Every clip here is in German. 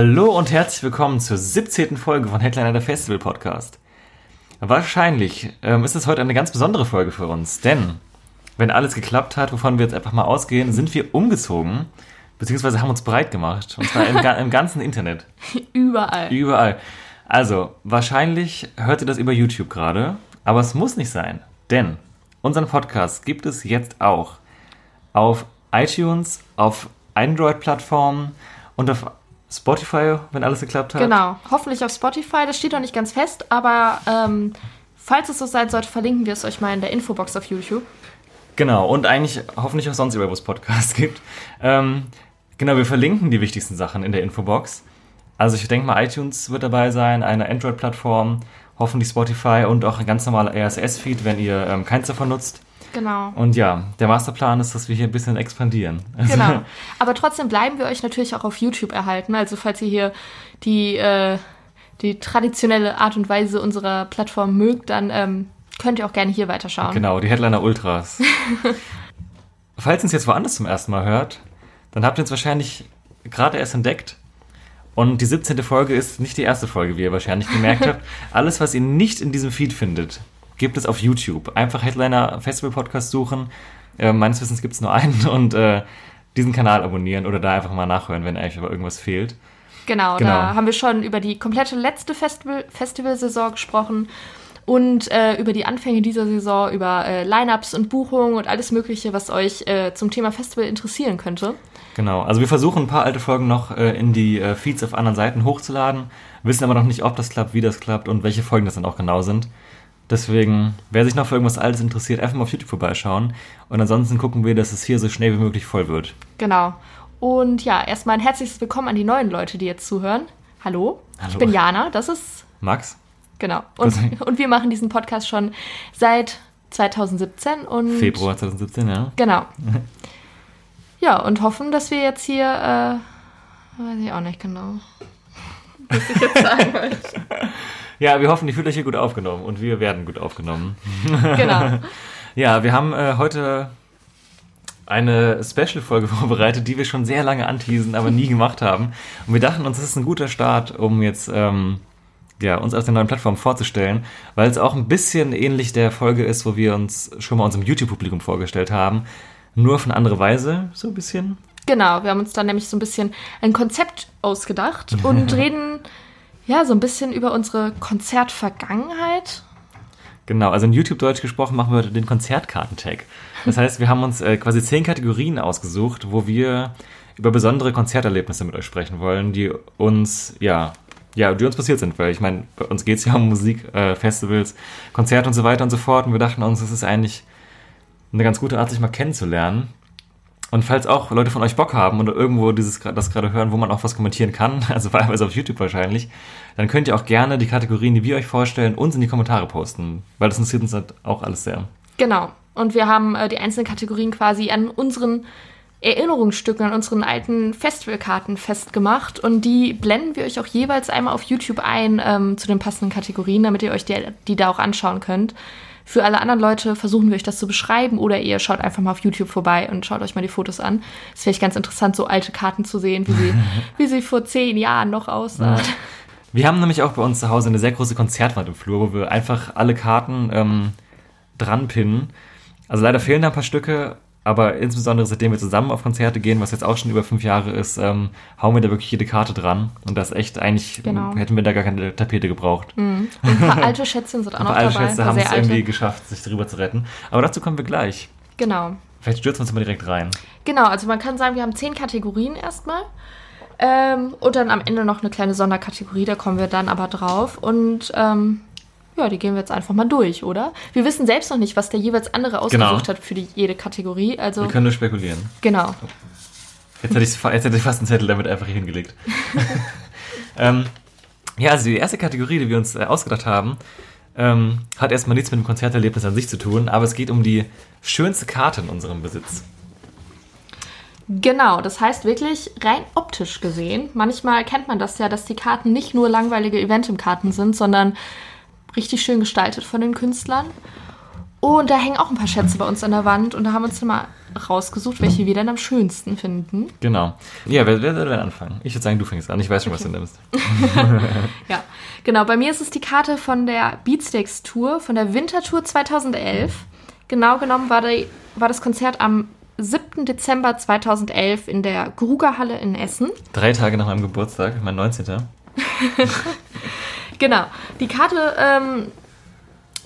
Hallo und herzlich willkommen zur 17. Folge von Headliner der Festival Podcast. Wahrscheinlich ähm, ist es heute eine ganz besondere Folge für uns, denn wenn alles geklappt hat, wovon wir jetzt einfach mal ausgehen, sind wir umgezogen, beziehungsweise haben uns breit gemacht. Und zwar im, im ganzen Internet. Überall. Überall. Also, wahrscheinlich hört ihr das über YouTube gerade, aber es muss nicht sein, denn unseren Podcast gibt es jetzt auch auf iTunes, auf Android-Plattformen und auf Spotify, wenn alles geklappt hat. Genau, hoffentlich auf Spotify. Das steht noch nicht ganz fest, aber ähm, falls es so sein sollte, verlinken wir es euch mal in der Infobox auf YouTube. Genau, und eigentlich hoffentlich auch sonst überall, wo es Podcasts gibt. Ähm, genau, wir verlinken die wichtigsten Sachen in der Infobox. Also ich denke mal, iTunes wird dabei sein, eine Android-Plattform, hoffentlich Spotify und auch ein ganz normaler RSS-Feed, wenn ihr ähm, keins davon nutzt. Genau. Und ja, der Masterplan ist, dass wir hier ein bisschen expandieren. Also genau. Aber trotzdem bleiben wir euch natürlich auch auf YouTube erhalten. Also falls ihr hier die, äh, die traditionelle Art und Weise unserer Plattform mögt, dann ähm, könnt ihr auch gerne hier weiterschauen. Genau, die Headliner Ultras. falls ihr uns jetzt woanders zum ersten Mal hört, dann habt ihr uns wahrscheinlich gerade erst entdeckt. Und die 17. Folge ist nicht die erste Folge, wie ihr wahrscheinlich gemerkt habt. Alles, was ihr nicht in diesem Feed findet, gibt es auf YouTube. Einfach Headliner Festival Podcast suchen. Äh, meines Wissens gibt es nur einen und äh, diesen Kanal abonnieren oder da einfach mal nachhören, wenn euch aber irgendwas fehlt. Genau, genau, da haben wir schon über die komplette letzte Festival Festivalsaison gesprochen und äh, über die Anfänge dieser Saison, über äh, Lineups und Buchungen und alles Mögliche, was euch äh, zum Thema Festival interessieren könnte. Genau, also wir versuchen ein paar alte Folgen noch äh, in die äh, Feeds auf anderen Seiten hochzuladen, wissen aber noch nicht, ob das klappt, wie das klappt und welche Folgen das dann auch genau sind. Deswegen, wer sich noch für irgendwas Altes interessiert, einfach mal auf YouTube vorbeischauen. Und ansonsten gucken wir, dass es hier so schnell wie möglich voll wird. Genau. Und ja, erstmal ein herzliches Willkommen an die neuen Leute, die jetzt zuhören. Hallo, Hallo. ich bin Jana, das ist Max. Genau. Und, und wir machen diesen Podcast schon seit 2017 und. Februar 2017, ja. Genau. ja, und hoffen, dass wir jetzt hier, äh, weiß ich auch nicht genau. Was ich jetzt sagen wollte. Ja, wir hoffen, ihr fühlt euch hier gut aufgenommen und wir werden gut aufgenommen. Genau. ja, wir haben äh, heute eine Special-Folge vorbereitet, die wir schon sehr lange anteasen, aber nie gemacht haben. Und wir dachten uns, das ist ein guter Start, um jetzt ähm, ja, uns auf der neuen Plattform vorzustellen, weil es auch ein bisschen ähnlich der Folge ist, wo wir uns schon mal unserem YouTube-Publikum vorgestellt haben. Nur auf eine andere Weise, so ein bisschen. Genau, wir haben uns dann nämlich so ein bisschen ein Konzept ausgedacht und reden ja, so ein bisschen über unsere Konzertvergangenheit. Genau, also in YouTube-Deutsch gesprochen machen wir heute den Konzertkarten-Tag. Das heißt, wir haben uns äh, quasi zehn Kategorien ausgesucht, wo wir über besondere Konzerterlebnisse mit euch sprechen wollen, die uns, ja, ja, die uns passiert sind, weil ich meine, bei uns geht es ja um Musik, äh, Festivals, Konzerte und so weiter und so fort. Und wir dachten uns, das ist eigentlich eine ganz gute Art, sich mal kennenzulernen. Und falls auch Leute von euch Bock haben oder irgendwo dieses, das gerade hören, wo man auch was kommentieren kann, also wahlweise auf YouTube wahrscheinlich, dann könnt ihr auch gerne die Kategorien, die wir euch vorstellen, uns in die Kommentare posten, weil das interessiert uns halt auch alles sehr. Genau. Und wir haben äh, die einzelnen Kategorien quasi an unseren Erinnerungsstücken, an unseren alten Festivalkarten festgemacht. Und die blenden wir euch auch jeweils einmal auf YouTube ein ähm, zu den passenden Kategorien, damit ihr euch die, die da auch anschauen könnt. Für alle anderen Leute versuchen wir euch das zu beschreiben oder ihr schaut einfach mal auf YouTube vorbei und schaut euch mal die Fotos an. Es wäre ganz interessant, so alte Karten zu sehen, wie sie, wie sie vor zehn Jahren noch aussahen. Wir haben nämlich auch bei uns zu Hause eine sehr große Konzertwand im Flur, wo wir einfach alle Karten ähm, dran pinnen. Also leider fehlen da ein paar Stücke, aber insbesondere seitdem wir zusammen auf Konzerte gehen, was jetzt auch schon über fünf Jahre ist, ähm, hauen wir da wirklich jede Karte dran. Und das echt eigentlich, genau. hätten wir da gar keine Tapete gebraucht. Mhm. Und ein paar alte Schätze sind auch noch alte dabei. Schätze haben es irgendwie geschafft, sich darüber zu retten. Aber dazu kommen wir gleich. Genau. Vielleicht stürzen wir uns mal direkt rein. Genau, also man kann sagen, wir haben zehn Kategorien erstmal. Ähm, und dann am Ende noch eine kleine Sonderkategorie, da kommen wir dann aber drauf. Und ähm, ja, die gehen wir jetzt einfach mal durch, oder? Wir wissen selbst noch nicht, was der jeweils andere ausgesucht genau. hat für die, jede Kategorie. Also, wir können nur spekulieren. Genau. Jetzt hätte, ich, jetzt hätte ich fast einen Zettel damit einfach hier hingelegt. ähm, ja, also die erste Kategorie, die wir uns äh, ausgedacht haben, ähm, hat erstmal nichts mit dem Konzerterlebnis an sich zu tun, aber es geht um die schönste Karte in unserem Besitz. Genau, das heißt wirklich rein optisch gesehen. Manchmal kennt man das ja, dass die Karten nicht nur langweilige Eventim-Karten sind, sondern richtig schön gestaltet von den Künstlern. Und da hängen auch ein paar Schätze bei uns an der Wand und da haben wir uns dann mal rausgesucht, welche wir dann am schönsten finden. Genau. Ja, wer, wer soll denn anfangen? Ich würde sagen, du fängst an. Ich weiß schon, was du nimmst. Ja, genau. Bei mir ist es die Karte von der Beatsteaks Tour, von der Wintertour 2011. Genau genommen war, die, war das Konzert am 7. Dezember 2011 in der Grugerhalle in Essen. Drei Tage nach meinem Geburtstag, mein 19. Genau. Die Karte, ähm,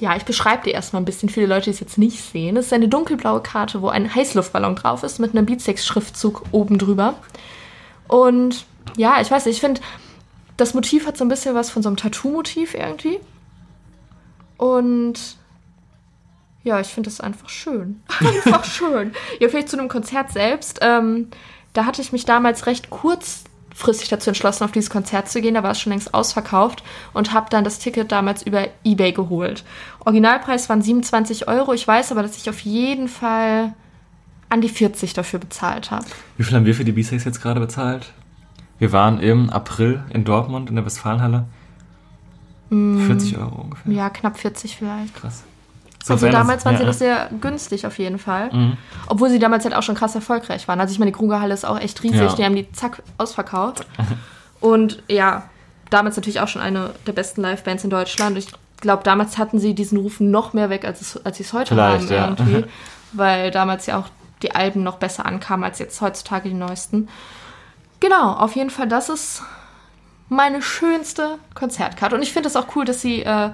ja, ich beschreibe die erstmal ein bisschen. Viele Leute, die es jetzt nicht sehen. Es ist eine dunkelblaue Karte, wo ein Heißluftballon drauf ist mit einem Beatsteaks-Schriftzug oben drüber. Und ja, ich weiß nicht, ich finde, das Motiv hat so ein bisschen was von so einem Tattoo-Motiv irgendwie. Und ja, ich finde es einfach schön. Einfach schön. Ja, vielleicht zu einem Konzert selbst. Ähm, da hatte ich mich damals recht kurzfristig dazu entschlossen, auf dieses Konzert zu gehen. Da war es schon längst ausverkauft und habe dann das Ticket damals über Ebay geholt. Originalpreis waren 27 Euro. Ich weiß aber, dass ich auf jeden Fall an die 40 dafür bezahlt habe. Wie viel haben wir für die B-Sex jetzt gerade bezahlt? Wir waren im April in Dortmund in der Westfalenhalle. 40 Euro ungefähr. Ja, knapp 40 vielleicht. Krass. So Also damals waren sie ja. doch sehr günstig auf jeden Fall. Mhm. Obwohl sie damals halt auch schon krass erfolgreich waren. Also ich meine, die Krugerhalle ist auch echt riesig. Ja. Die haben die zack ausverkauft. Und ja, damals natürlich auch schon eine der besten Livebands in Deutschland. Ich glaube, damals hatten sie diesen Ruf noch mehr weg, als, es, als sie es heute Vielleicht, haben ja. irgendwie. Weil damals ja auch die Alben noch besser ankamen als jetzt heutzutage die neuesten. Genau, auf jeden Fall, das ist meine schönste Konzertkarte. Und ich finde es auch cool, dass sie äh,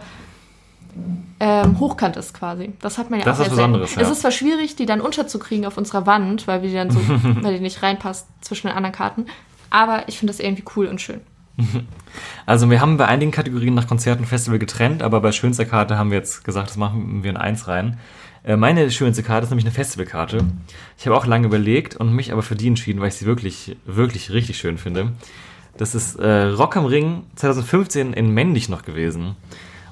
ähm, hochkant ist quasi. Das hat man ja Das auch ist selten. Besonderes, ja. Es ist zwar schwierig, die dann unterzukriegen auf unserer Wand, weil wir die dann so, weil die nicht reinpasst zwischen den anderen Karten. Aber ich finde das irgendwie cool und schön. Also wir haben bei einigen Kategorien nach Konzert und Festival getrennt, aber bei schönster Karte haben wir jetzt gesagt, das machen wir in eins rein. Äh, Meine schönste Karte ist nämlich eine Festivalkarte. Ich habe auch lange überlegt und mich aber für die entschieden, weil ich sie wirklich, wirklich richtig schön finde. Das ist äh, Rock am Ring 2015 in Männlich noch gewesen.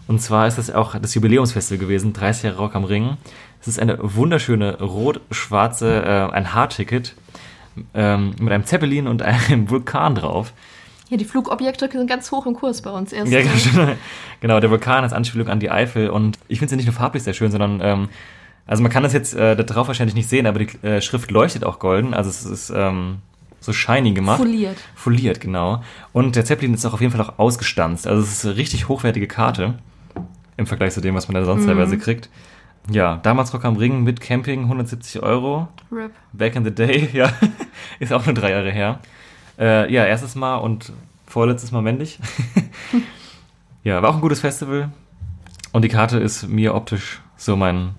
Und zwar ist das auch das Jubiläumsfestival gewesen, 30 Jahre Rock am Ring. Es ist eine wunderschöne rot-schwarze, äh, ein Haarticket ähm, mit einem Zeppelin und einem Vulkan drauf. Ja, die Flugobjekte sind ganz hoch im Kurs bei uns erst. Ja, äh, genau. genau, der Vulkan als Anspielung an die Eifel und ich finde sie nicht nur farblich sehr schön, sondern ähm, also man kann das jetzt äh, da drauf wahrscheinlich nicht sehen, aber die äh, Schrift leuchtet auch golden, also es ist ähm, so shiny gemacht. Foliert. Foliert, genau. Und der Zeppelin ist auch auf jeden Fall auch ausgestanzt. Also es ist eine richtig hochwertige Karte im Vergleich zu dem, was man da sonst teilweise kriegt. Ja, damals Rock am Ring mit Camping 170 Euro. Rip. Back in the day, ja. Ist auch nur drei Jahre her. Äh, ja, erstes Mal und vorletztes Mal männlich. ja, war auch ein gutes Festival. Und die Karte ist mir optisch so mein,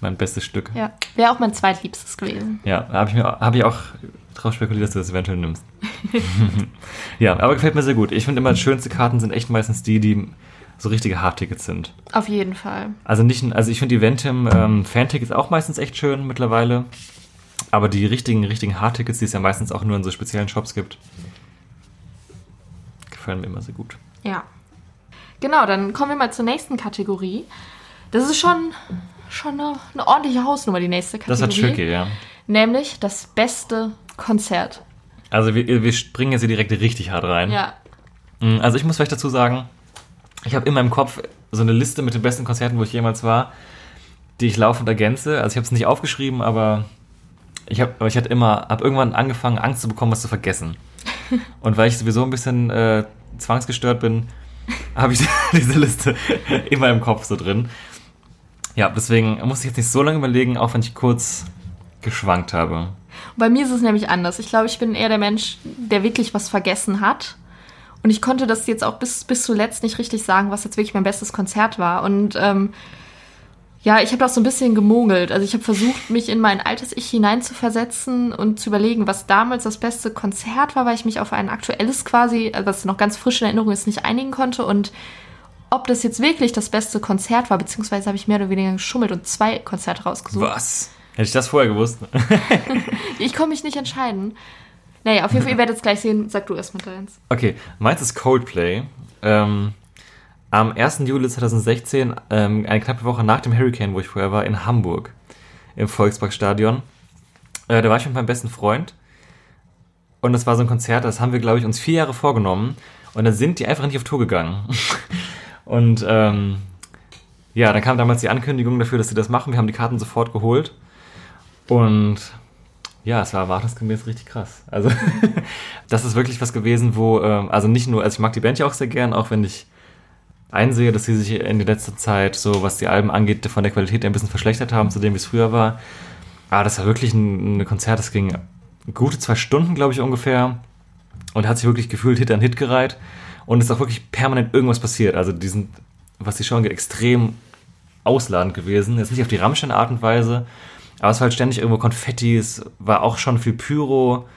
mein bestes Stück. Ja, wäre auch mein zweitliebstes gewesen. Ja, habe ich, mir- hab ich auch drauf spekuliert, dass du das eventuell nimmst. ja, aber gefällt mir sehr gut. Ich finde immer, schönste Karten sind echt meistens die, die so richtige Hardtickets sind. Auf jeden Fall. Also nicht, also ich finde die Ventim ähm, Fan-Tickets auch meistens echt schön mittlerweile. Aber die richtigen, richtigen Hardtickets, die es ja meistens auch nur in so speziellen Shops gibt, gefallen mir immer sehr gut. Ja. Genau, dann kommen wir mal zur nächsten Kategorie. Das ist schon, schon eine, eine ordentliche Hausnummer, die nächste Das Kategorie. war tricky, ja. Nämlich das beste Konzert. Also wir, wir springen jetzt hier direkt richtig hart rein. Ja. Mm, Also ich muss vielleicht dazu sagen, ich habe in meinem Kopf so eine Liste mit den besten Konzerten, wo ich jemals war, die ich laufend ergänze. Also ich habe es nicht aufgeschrieben, aber ich habe, aber ich hatte immer, habe irgendwann angefangen, Angst zu bekommen, was zu vergessen. Und weil ich sowieso ein bisschen äh, zwangsgestört bin, habe ich diese Liste immer im Kopf so drin. Ja, deswegen muss ich jetzt nicht so lange überlegen, auch wenn ich kurz geschwankt habe. Bei mir ist es nämlich anders. Ich glaube, ich bin eher der Mensch, der wirklich was vergessen hat. Und ich konnte das jetzt auch bis, bis zuletzt nicht richtig sagen, was jetzt wirklich mein bestes Konzert war. Und ähm, ja, ich habe auch so ein bisschen gemogelt. Also ich habe versucht, mich in mein altes Ich hineinzuversetzen und zu überlegen, was damals das beste Konzert war, weil ich mich auf ein aktuelles quasi, also was noch ganz frisch in Erinnerung ist, nicht einigen konnte. Und ob das jetzt wirklich das beste Konzert war, beziehungsweise habe ich mehr oder weniger geschummelt und zwei Konzerte rausgesucht. Was? Hätte ich das vorher gewusst? Ich kann mich nicht entscheiden. Naja, auf jeden Fall, ihr werdet es gleich sehen. Sag du erstmal deins. Okay, meins ist Coldplay. Ähm, am 1. Juli 2016, ähm, eine knappe Woche nach dem Hurricane, wo ich vorher war, in Hamburg, im Volksparkstadion. Äh, da war ich mit meinem besten Freund. Und das war so ein Konzert, das haben wir, glaube ich, uns vier Jahre vorgenommen. Und dann sind die einfach nicht auf Tour gegangen. Und ähm, ja, dann kam damals die Ankündigung dafür, dass sie das machen. Wir haben die Karten sofort geholt. Und ja, es war erwartungsgemäß richtig krass. Also, das ist wirklich was gewesen, wo, ähm, also nicht nur, also ich mag die Band ja auch sehr gern, auch wenn ich einsehe, dass sie sich in der letzten Zeit, so was die Alben angeht, von der Qualität ein bisschen verschlechtert haben, zu dem, wie es früher war. Aber das war wirklich ein, ein Konzert, das ging gute zwei Stunden, glaube ich, ungefähr. Und hat sich wirklich gefühlt Hit an Hit gereiht. Und es ist auch wirklich permanent irgendwas passiert. Also die sind, was die Show angeht, extrem ausladend gewesen. Jetzt nicht auf die Rammstein-Art und Weise, aber es war halt ständig irgendwo Konfetti, es war auch schon viel Pyro.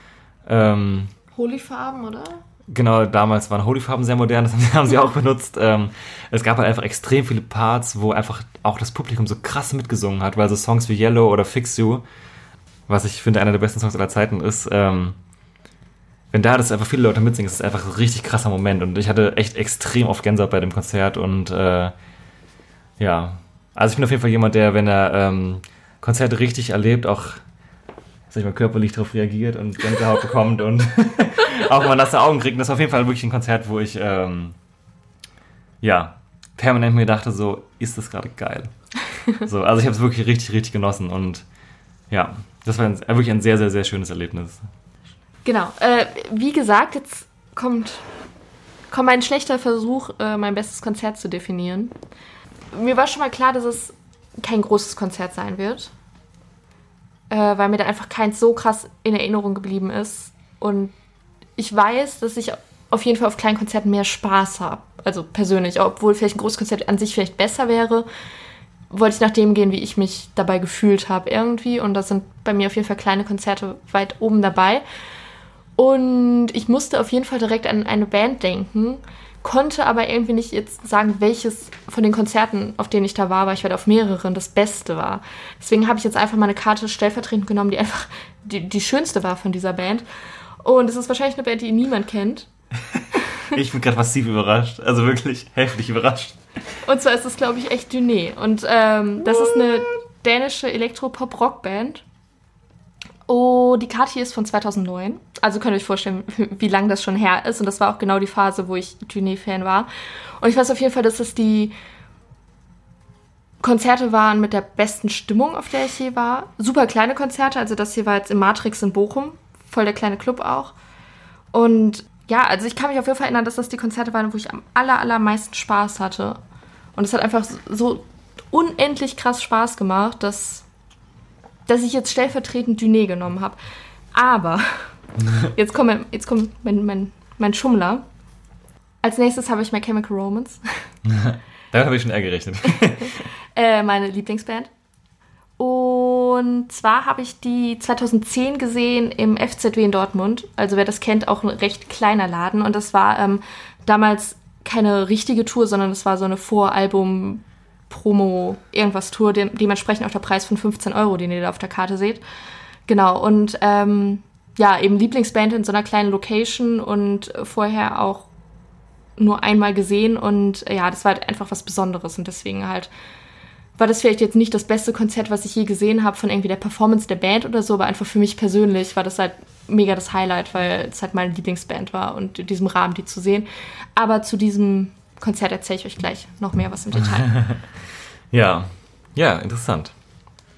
Ähm, Holyfarben, oder? Genau, damals waren Holyfarben sehr modern, das haben sie auch benutzt. Ähm, es gab halt einfach extrem viele Parts, wo einfach auch das Publikum so krass mitgesungen hat, weil so Songs wie Yellow oder Fix You, was ich finde einer der besten Songs aller Zeiten ist, ähm, wenn da das einfach viele Leute mitsingen, ist es einfach ein richtig krasser Moment. Und ich hatte echt extrem oft Gänsehaut bei dem Konzert und äh, ja, also ich bin auf jeden Fall jemand, der, wenn er ähm, Konzerte richtig erlebt, auch sag ich mal, körperlich darauf reagiert und Gänsehaut bekommt und auch mal nasse Augen kriegt. Und das ist auf jeden Fall wirklich ein Konzert, wo ich ähm, ja permanent mir dachte, so, ist das gerade geil. So, also ich habe es wirklich richtig, richtig genossen und ja, das war ein, wirklich ein sehr, sehr, sehr schönes Erlebnis. Genau. Äh, wie gesagt, jetzt kommt, kommt ein schlechter Versuch, äh, mein bestes Konzert zu definieren. Mir war schon mal klar, dass es kein großes Konzert sein wird, äh, weil mir da einfach keins so krass in Erinnerung geblieben ist. Und ich weiß, dass ich auf jeden Fall auf kleinen Konzerten mehr Spaß habe. Also persönlich, obwohl vielleicht ein großes Konzert an sich vielleicht besser wäre, wollte ich nach dem gehen, wie ich mich dabei gefühlt habe irgendwie. Und da sind bei mir auf jeden Fall kleine Konzerte weit oben dabei. Und ich musste auf jeden Fall direkt an eine Band denken, konnte aber irgendwie nicht jetzt sagen, welches von den Konzerten, auf denen ich da war, weil ich werde auf mehreren, das Beste war. Deswegen habe ich jetzt einfach mal eine Karte stellvertretend genommen, die einfach die, die schönste war von dieser Band. Und es ist wahrscheinlich eine Band, die niemand kennt. ich bin gerade massiv überrascht, also wirklich heftig überrascht. Und zwar ist es, glaube ich, echt Duné. Und ähm, das ist eine dänische Elektropop-Rock-Band. Oh, die Karte hier ist von 2009. Also könnt ihr euch vorstellen, wie lange das schon her ist. Und das war auch genau die Phase, wo ich Duné-Fan war. Und ich weiß auf jeden Fall, dass das die Konzerte waren mit der besten Stimmung, auf der ich je war. Super kleine Konzerte. Also das hier war jetzt im Matrix in Bochum. Voll der kleine Club auch. Und ja, also ich kann mich auf jeden Fall erinnern, dass das die Konzerte waren, wo ich am aller, allermeisten Spaß hatte. Und es hat einfach so unendlich krass Spaß gemacht, dass dass ich jetzt stellvertretend Duné genommen habe. Aber jetzt kommt, jetzt kommt mein, mein, mein Schummler. Als nächstes habe ich My Chemical Romance. Damit habe ich schon eher gerechnet. äh, meine Lieblingsband. Und zwar habe ich die 2010 gesehen im FZW in Dortmund. Also wer das kennt, auch ein recht kleiner Laden. Und das war ähm, damals keine richtige Tour, sondern es war so eine Voralbum- Promo irgendwas Tour, de dementsprechend auch der Preis von 15 Euro, den ihr da auf der Karte seht. Genau, und ähm, ja, eben Lieblingsband in so einer kleinen Location und vorher auch nur einmal gesehen und ja, das war halt einfach was Besonderes und deswegen halt war das vielleicht jetzt nicht das beste Konzert, was ich je gesehen habe von irgendwie der Performance der Band oder so, aber einfach für mich persönlich war das halt mega das Highlight, weil es halt meine Lieblingsband war und in diesem Rahmen die zu sehen. Aber zu diesem Konzert erzähle ich euch gleich noch mehr was im Detail. ja, ja, interessant.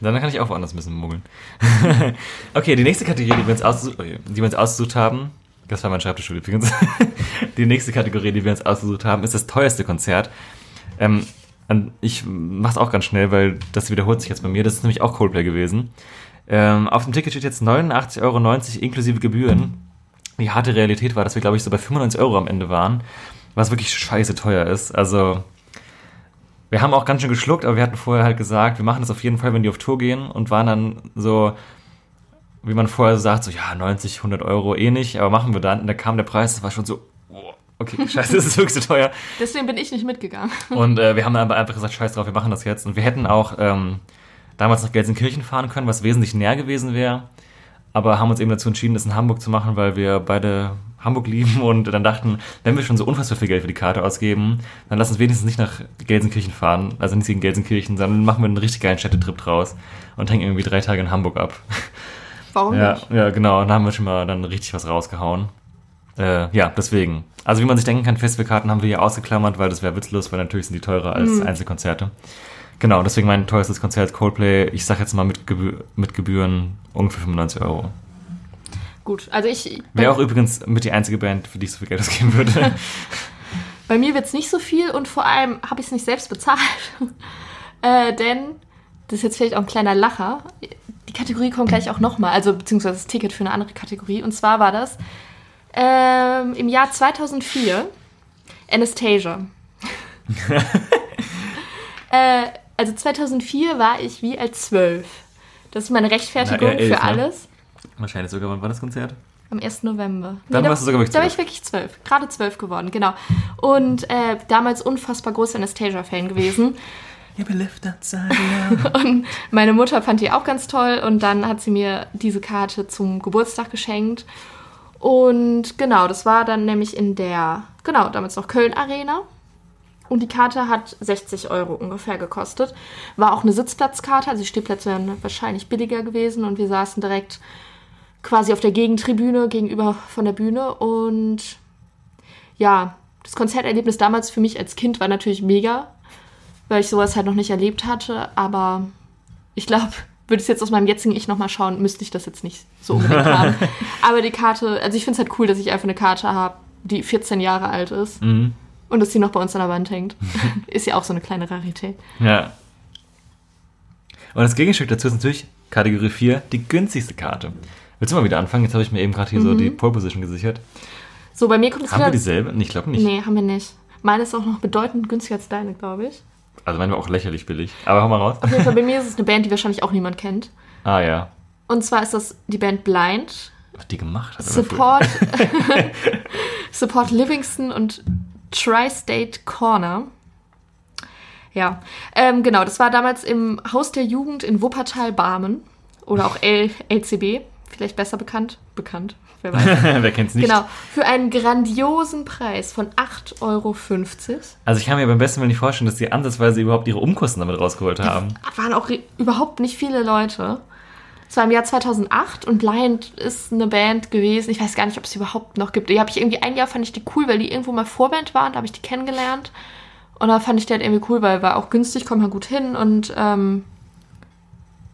Dann kann ich auch woanders ein bisschen muggeln. okay, die nächste Kategorie, die wir, uns ausgesucht, die wir uns ausgesucht haben, das war mein Schreibtisch übrigens. die nächste Kategorie, die wir uns ausgesucht haben, ist das teuerste Konzert. Ähm, ich mach's auch ganz schnell, weil das wiederholt sich jetzt bei mir. Das ist nämlich auch Coldplay gewesen. Ähm, auf dem Ticket steht jetzt 89,90 Euro inklusive Gebühren. Die harte Realität war, dass wir, glaube ich, so bei 95 Euro am Ende waren was wirklich scheiße teuer ist. Also, wir haben auch ganz schön geschluckt, aber wir hatten vorher halt gesagt, wir machen das auf jeden Fall, wenn die auf Tour gehen und waren dann so, wie man vorher sagt, so, ja, 90, 100 Euro eh nicht, aber machen wir dann. Und da kam der Preis, das war schon so, oh, okay, scheiße, das ist wirklich so teuer. Deswegen bin ich nicht mitgegangen. Und äh, wir haben dann aber einfach gesagt, scheiß drauf, wir machen das jetzt. Und wir hätten auch ähm, damals nach Gelsenkirchen fahren können, was wesentlich näher gewesen wäre aber haben uns eben dazu entschieden, das in Hamburg zu machen, weil wir beide Hamburg lieben und dann dachten, wenn wir schon so unfassbar viel Geld für die Karte ausgeben, dann lass uns wenigstens nicht nach Gelsenkirchen fahren, also nicht gegen Gelsenkirchen, sondern machen wir einen richtig geilen Städtetrip draus und hängen irgendwie drei Tage in Hamburg ab. Warum ja, nicht? Ja, genau, und da haben wir schon mal dann richtig was rausgehauen. Äh, ja, deswegen. Also wie man sich denken kann, Festivalkarten haben wir hier ausgeklammert, weil das wäre witzlos, weil natürlich sind die teurer als Mhm. Einzelkonzerte. Genau, deswegen mein teuerstes Konzert Coldplay, ich sag jetzt mal mit, Gebü mit Gebühren ungefähr 95 Euro. Gut, also ich. Wäre auch übrigens mit die einzige Band, für die ich so viel Geld ausgeben würde. Bei mir wird es nicht so viel und vor allem habe ich es nicht selbst bezahlt. äh, denn, das ist jetzt vielleicht auch ein kleiner Lacher, die Kategorie kommt gleich auch nochmal, also beziehungsweise das Ticket für eine andere Kategorie. Und zwar war das ähm, im Jahr 2004 Anastasia. äh, also 2004 war ich wie alt zwölf. Das ist meine Rechtfertigung Na, elf, für ne? Wahrscheinlich sogar, wann war das Konzert? Am 1. November. Dann da, warst du sogar wirklich Da war zwölf. ich wirklich zwölf. Gerade zwölf geworden, genau. Und äh, damals unfassbar großer Anastasia-Fan gewesen. You lived outside Und meine Mutter fand die auch ganz toll. Und dann hat sie mir diese Karte zum Geburtstag geschenkt. Und genau, das war dann nämlich in der, genau, damals noch Köln Arena. Und die Karte hat 60 Euro ungefähr gekostet. War auch eine Sitzplatzkarte, also die Stehplätze wären wahrscheinlich billiger gewesen. Und wir saßen direkt quasi auf der Gegentribüne gegenüber von der Bühne. Und ja, das Konzerterlebnis damals für mich als Kind war natürlich mega, weil ich sowas halt noch nicht erlebt hatte. Aber ich glaube, würde ich es jetzt aus meinem jetzigen Ich nochmal schauen, müsste ich das jetzt nicht so unbedingt haben. Aber die Karte, also ich finde es halt cool, dass ich einfach eine Karte habe, die 14 Jahre alt ist Mhm. und dass sie noch bei uns an der Wand hängt. ist ja auch so eine kleine Rarität. Ja. Und das Gegenstück dazu ist natürlich Kategorie 4, die günstigste Karte. Willst du mal wieder anfangen? Jetzt habe ich mir eben gerade hier so Mhm. die Pole Position gesichert. So, bei mir kommt es Haben wir wieder. dieselbe? Nee, ich glaube nicht. Nee, haben wir nicht. Meine ist auch noch bedeutend günstiger als deine, glaube ich. Also meine war auch lächerlich billig. Aber hau mal raus. Auf jeden Fall, bei mir ist es eine Band, die wahrscheinlich auch niemand kennt. Ah ja. Und zwar ist das die Band Blind. Was die gemacht hat. Support, Support Livingston und Tri-State Corner. Ja, ähm, genau, das war damals im Haus der Jugend in Wuppertal-Barmen. Oder auch L LCB, vielleicht besser bekannt. Bekannt, wer weiß. Wer kennt's nicht? Genau, für einen grandiosen Preis von 8,50 Euro. Also ich kann mir beim besten Willen nicht vorstellen, dass die ansatzweise überhaupt ihre Umkosten damit rausgeholt haben. waren auch überhaupt nicht viele Leute. Es war im Jahr 2008 und Blind ist eine Band gewesen. Ich weiß gar nicht, ob es sie überhaupt noch gibt. Die habe ich irgendwie ein Jahr fand ich die cool, weil die irgendwo mal Vorband waren. Da habe ich die kennengelernt. Und da fand ich die halt irgendwie cool, weil war auch günstig, kommt man gut hin und ähm,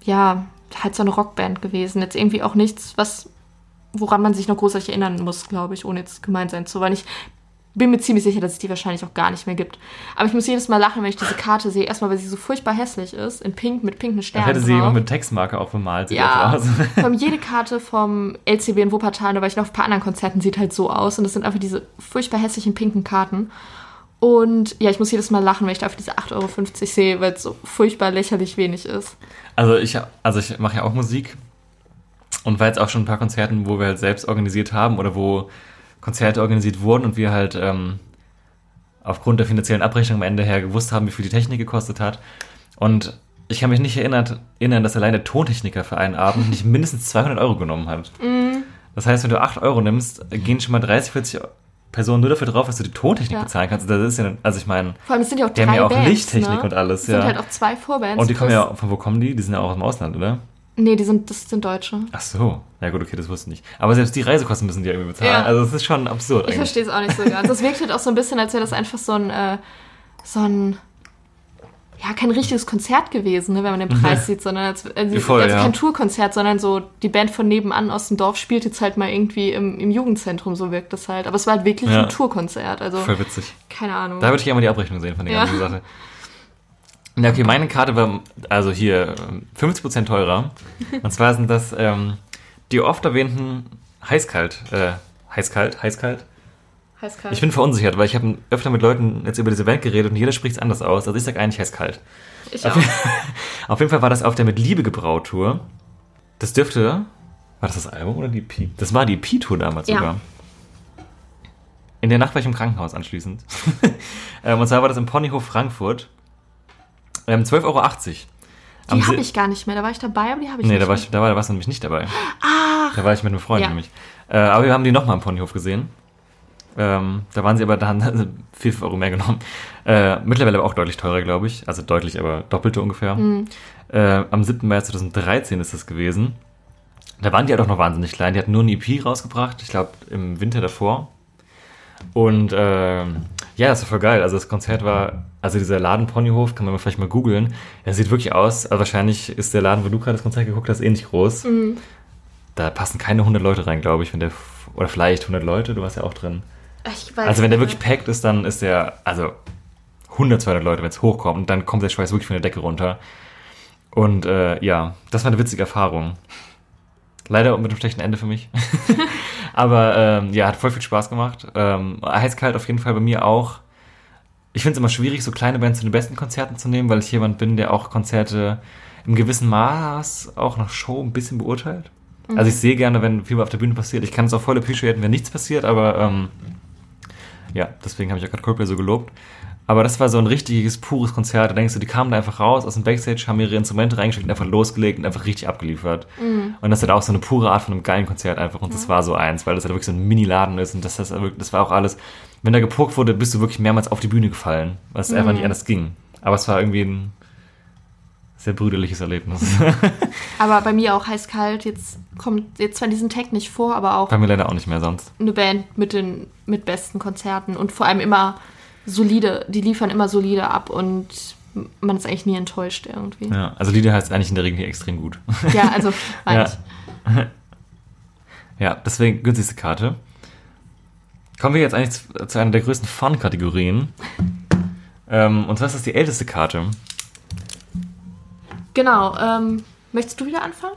ja, halt so eine Rockband gewesen. Jetzt irgendwie auch nichts, was woran man sich noch großartig erinnern muss, glaube ich, ohne jetzt gemein sein zu wollen. Ich bin mir ziemlich sicher, dass es die wahrscheinlich auch gar nicht mehr gibt. Aber ich muss jedes Mal lachen, wenn ich diese Karte sehe. Erstmal, weil sie so furchtbar hässlich ist, in pink, mit pinken Sternen hätte sie jemand mit Textmarke auch bemalt. Sieht Ja, aus. vor allem jede Karte vom LCB in Wuppertal, da war ich noch auf ein paar anderen Konzerten, sieht halt so aus. Und das sind einfach diese furchtbar hässlichen pinken Karten. Und ja, ich muss jedes Mal lachen, wenn ich da auf diese 8,50 Euro sehe, weil es so furchtbar lächerlich wenig ist. Also ich, also ich mache ja auch Musik und war jetzt auch schon ein paar Konzerten, wo wir halt selbst organisiert haben oder wo Konzerte organisiert wurden und wir halt ähm, aufgrund der finanziellen Abrechnung am Ende her gewusst haben, wie viel die Technik gekostet hat. Und ich kann mich nicht erinnert, erinnern, dass allein der Tontechniker für einen Abend nicht mindestens 200 Euro genommen hat. Das heißt, wenn du 8 Euro nimmst, gehen schon mal 30, 40 Personen nur dafür drauf, dass du die Tontechnik Ja. bezahlen kannst. Das ist ja, also ich meine, Vor allem, es sind ja auch Die drei haben ja auch Bands, Lichttechnik ne? und alles, Es sind ja. halt auch zwei Vorbands. und die kommen ja, von wo kommen die? Die sind ja auch aus dem Ausland, oder? Nee, die sind, das sind Deutsche. Ach so. Ja gut, okay, das wusste ich nicht. Aber selbst die Reisekosten müssen die ja irgendwie bezahlen. Ja. Also das ist schon absurd Ich verstehe es auch nicht so ganz. Das wirkt halt auch so ein bisschen, als wäre das einfach so ein, äh, so ein, ja, kein richtiges Konzert gewesen, ne, wenn man den Preis sieht, sondern als, also, Voll, also ja. kein Tourkonzert, sondern so die Band von nebenan aus dem Dorf spielt jetzt halt mal irgendwie im, im Jugendzentrum, so wirkt das halt. Aber es war halt wirklich Ja. ein Tourkonzert, also Voll witzig. keine Ahnung. Da würde ich gerne mal die Abrechnung sehen von der Ja. ganzen Sache. Ja, okay, meine Karte war also hier ähm, 50% teurer. Und zwar sind das ähm, die oft erwähnten heißkalt, äh, heißkalt, heißkalt. Heiß-kalt. Ich bin verunsichert, weil ich habe öfter mit Leuten jetzt über diese Band geredet und jeder spricht es anders aus. Also ich sage eigentlich heißkalt. Ich auch. Auf jeden Fall war das auf der Mit Liebe gebraut Tour. Das dürfte. War das das Album oder die EP? Das war die EP-Tour damals Ja. sogar. In der Nacht war ich im Krankenhaus anschließend. ähm, und zwar war das im Ponyhof Frankfurt. Ähm, 12,80 Euro. Die habe ich gar nicht mehr. Da war ich dabei, aber die habe ich Nee, nicht da, war ich, da, war, da warst du nämlich nicht dabei. Ach, Da war ich mit einem Freund Ja. nämlich. Äh, aber wir haben die nochmal im Ponyhof gesehen. Ähm, da waren sie aber dann 4 Euro mehr genommen. Äh, mittlerweile aber auch deutlich teurer, glaube ich. Also deutlich, aber doppelte ungefähr. Mhm. Äh, am 7. März 2013 ist das gewesen. Da waren die halt auch noch wahnsinnig klein. Die hatten nur ein EP rausgebracht, ich glaube im Winter davor. Und ähm, ja, das war voll geil. Also das Konzert war, also dieser Laden Ponyhof, kann man vielleicht mal googeln. Der sieht wirklich aus, also wahrscheinlich ist der Laden, wo du gerade das Konzert geguckt hast, ähnlich groß. Mhm. Da passen keine 100 Leute rein, glaube ich, wenn der, oder vielleicht 100 Leute, du warst ja auch drin. Also wenn der wirklich packt ist, dann ist der, also 100, 200 Leute, wenn es hochkommt, und dann kommt der Schweiß wirklich von der Decke runter. Und äh, ja, das war eine witzige Erfahrung. Leider mit einem schlechten Ende für mich. Aber ähm, ja, hat voll viel Spaß gemacht. Ähm, Heißkalt auf jeden Fall bei mir auch. Ich finde es immer schwierig, so kleine Bands zu den besten Konzerten zu nehmen, weil ich jemand bin, der auch Konzerte im gewissen Maß auch nach Show ein bisschen beurteilt. Also ich sehe gerne, wenn viel auf der Bühne passiert. Ich kann es auch voll appreciaten, wenn nichts passiert, aber ähm, ja, deswegen habe ich auch gerade Coldplay so gelobt. Aber das war so ein richtiges, pures Konzert. Da denkst du, die kamen da einfach raus aus dem Backstage, haben ihre Instrumente reingesteckt und einfach losgelegt und einfach richtig abgeliefert. Und das ist halt auch so eine pure Art von einem geilen Konzert einfach. Und das war so eins, weil das halt wirklich so ein Mini-Laden ist und das, das, das war auch alles. Wenn da gepuckt wurde, bist du wirklich mehrmals auf die Bühne gefallen, weil es einfach nicht anders ging. Aber es war irgendwie ein sehr brüderliches Erlebnis. Aber bei mir auch heiß-kalt. Jetzt kommt jetzt zwar diesen Tag nicht vor, aber auch Bei mir leider auch nicht mehr sonst. eine Band mit den mit besten Konzerten und vor allem immer solide. Die liefern immer solide ab und man ist eigentlich nie enttäuscht irgendwie. Ja, Ja, also Lieder heißt eigentlich in der Regel extrem gut. also meine Ja. Ja, deswegen günstigste Karte. Kommen wir jetzt eigentlich zu, zu einer der größten Fun-Kategorien. Ähm, und zwar ist das die älteste Karte. Genau. Ähm, möchtest du wieder anfangen?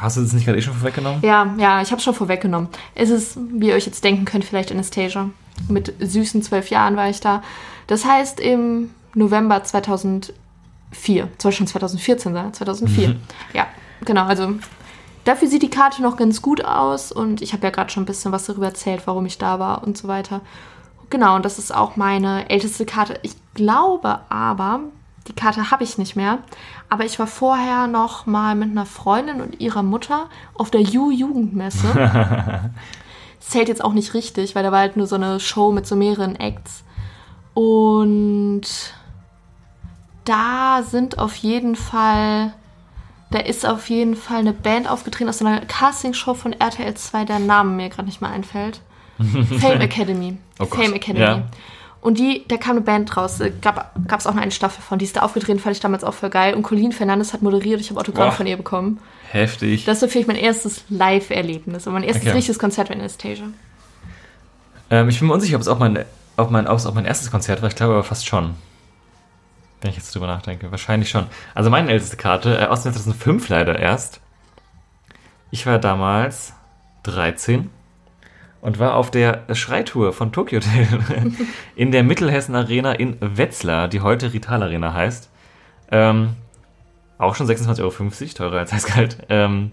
Hast du das nicht gerade eh schon vorweggenommen? Ja, ja, ich habe schon vorweggenommen. Es ist, wie ihr euch jetzt denken könnt, vielleicht Anastasia. Mit süßen zwölf Jahren war ich da. Das heißt, im November 2004, soll schon 2014 sein, 2004. Ja, genau, also dafür sieht die Karte noch ganz gut aus und ich habe ja gerade schon ein bisschen was darüber erzählt, warum ich da war und so weiter. Genau, und das ist auch meine älteste Karte. Ich glaube aber, die Karte habe ich nicht mehr, aber ich war vorher noch mal mit einer Freundin und ihrer Mutter auf der Ju-Jugendmesse. Zählt jetzt auch nicht richtig, weil da war halt nur so eine Show mit so mehreren Acts. Und da sind auf jeden Fall, da ist auf jeden Fall eine Band aufgetreten aus einer Castingshow von RTL 2, der Name mir gerade nicht mehr einfällt. Fame Academy. Oh Fame Academy. ja. Und die, da kam eine Band raus. Äh, Gab es auch noch eine Staffel von. Die ist da aufgetreten, fand ich damals auch voll geil. Und Colleen Fernandes hat moderiert. Ich habe Autogramm Boah. von ihr bekommen. Heftig. Das ist vielleicht mein erstes Live-Erlebnis und mein erstes Okay. richtiges Konzert mit Anastasia. Ähm, ich bin mir unsicher, ob es auch mein, ob mein, auch mein erstes Konzert war. Ich glaube aber fast schon. Wenn ich jetzt drüber nachdenke. Wahrscheinlich schon. Also meine älteste Karte, äh, aus dem Jahr 2005 leider erst. Ich war damals 13 und war auf der Schreitour von Tokyo Hotel in der Mittelhessen Arena in Wetzlar, die heute Rital Arena heißt. Ähm, auch schon 26,50 Euro, teurer als Eiskalt. Ähm,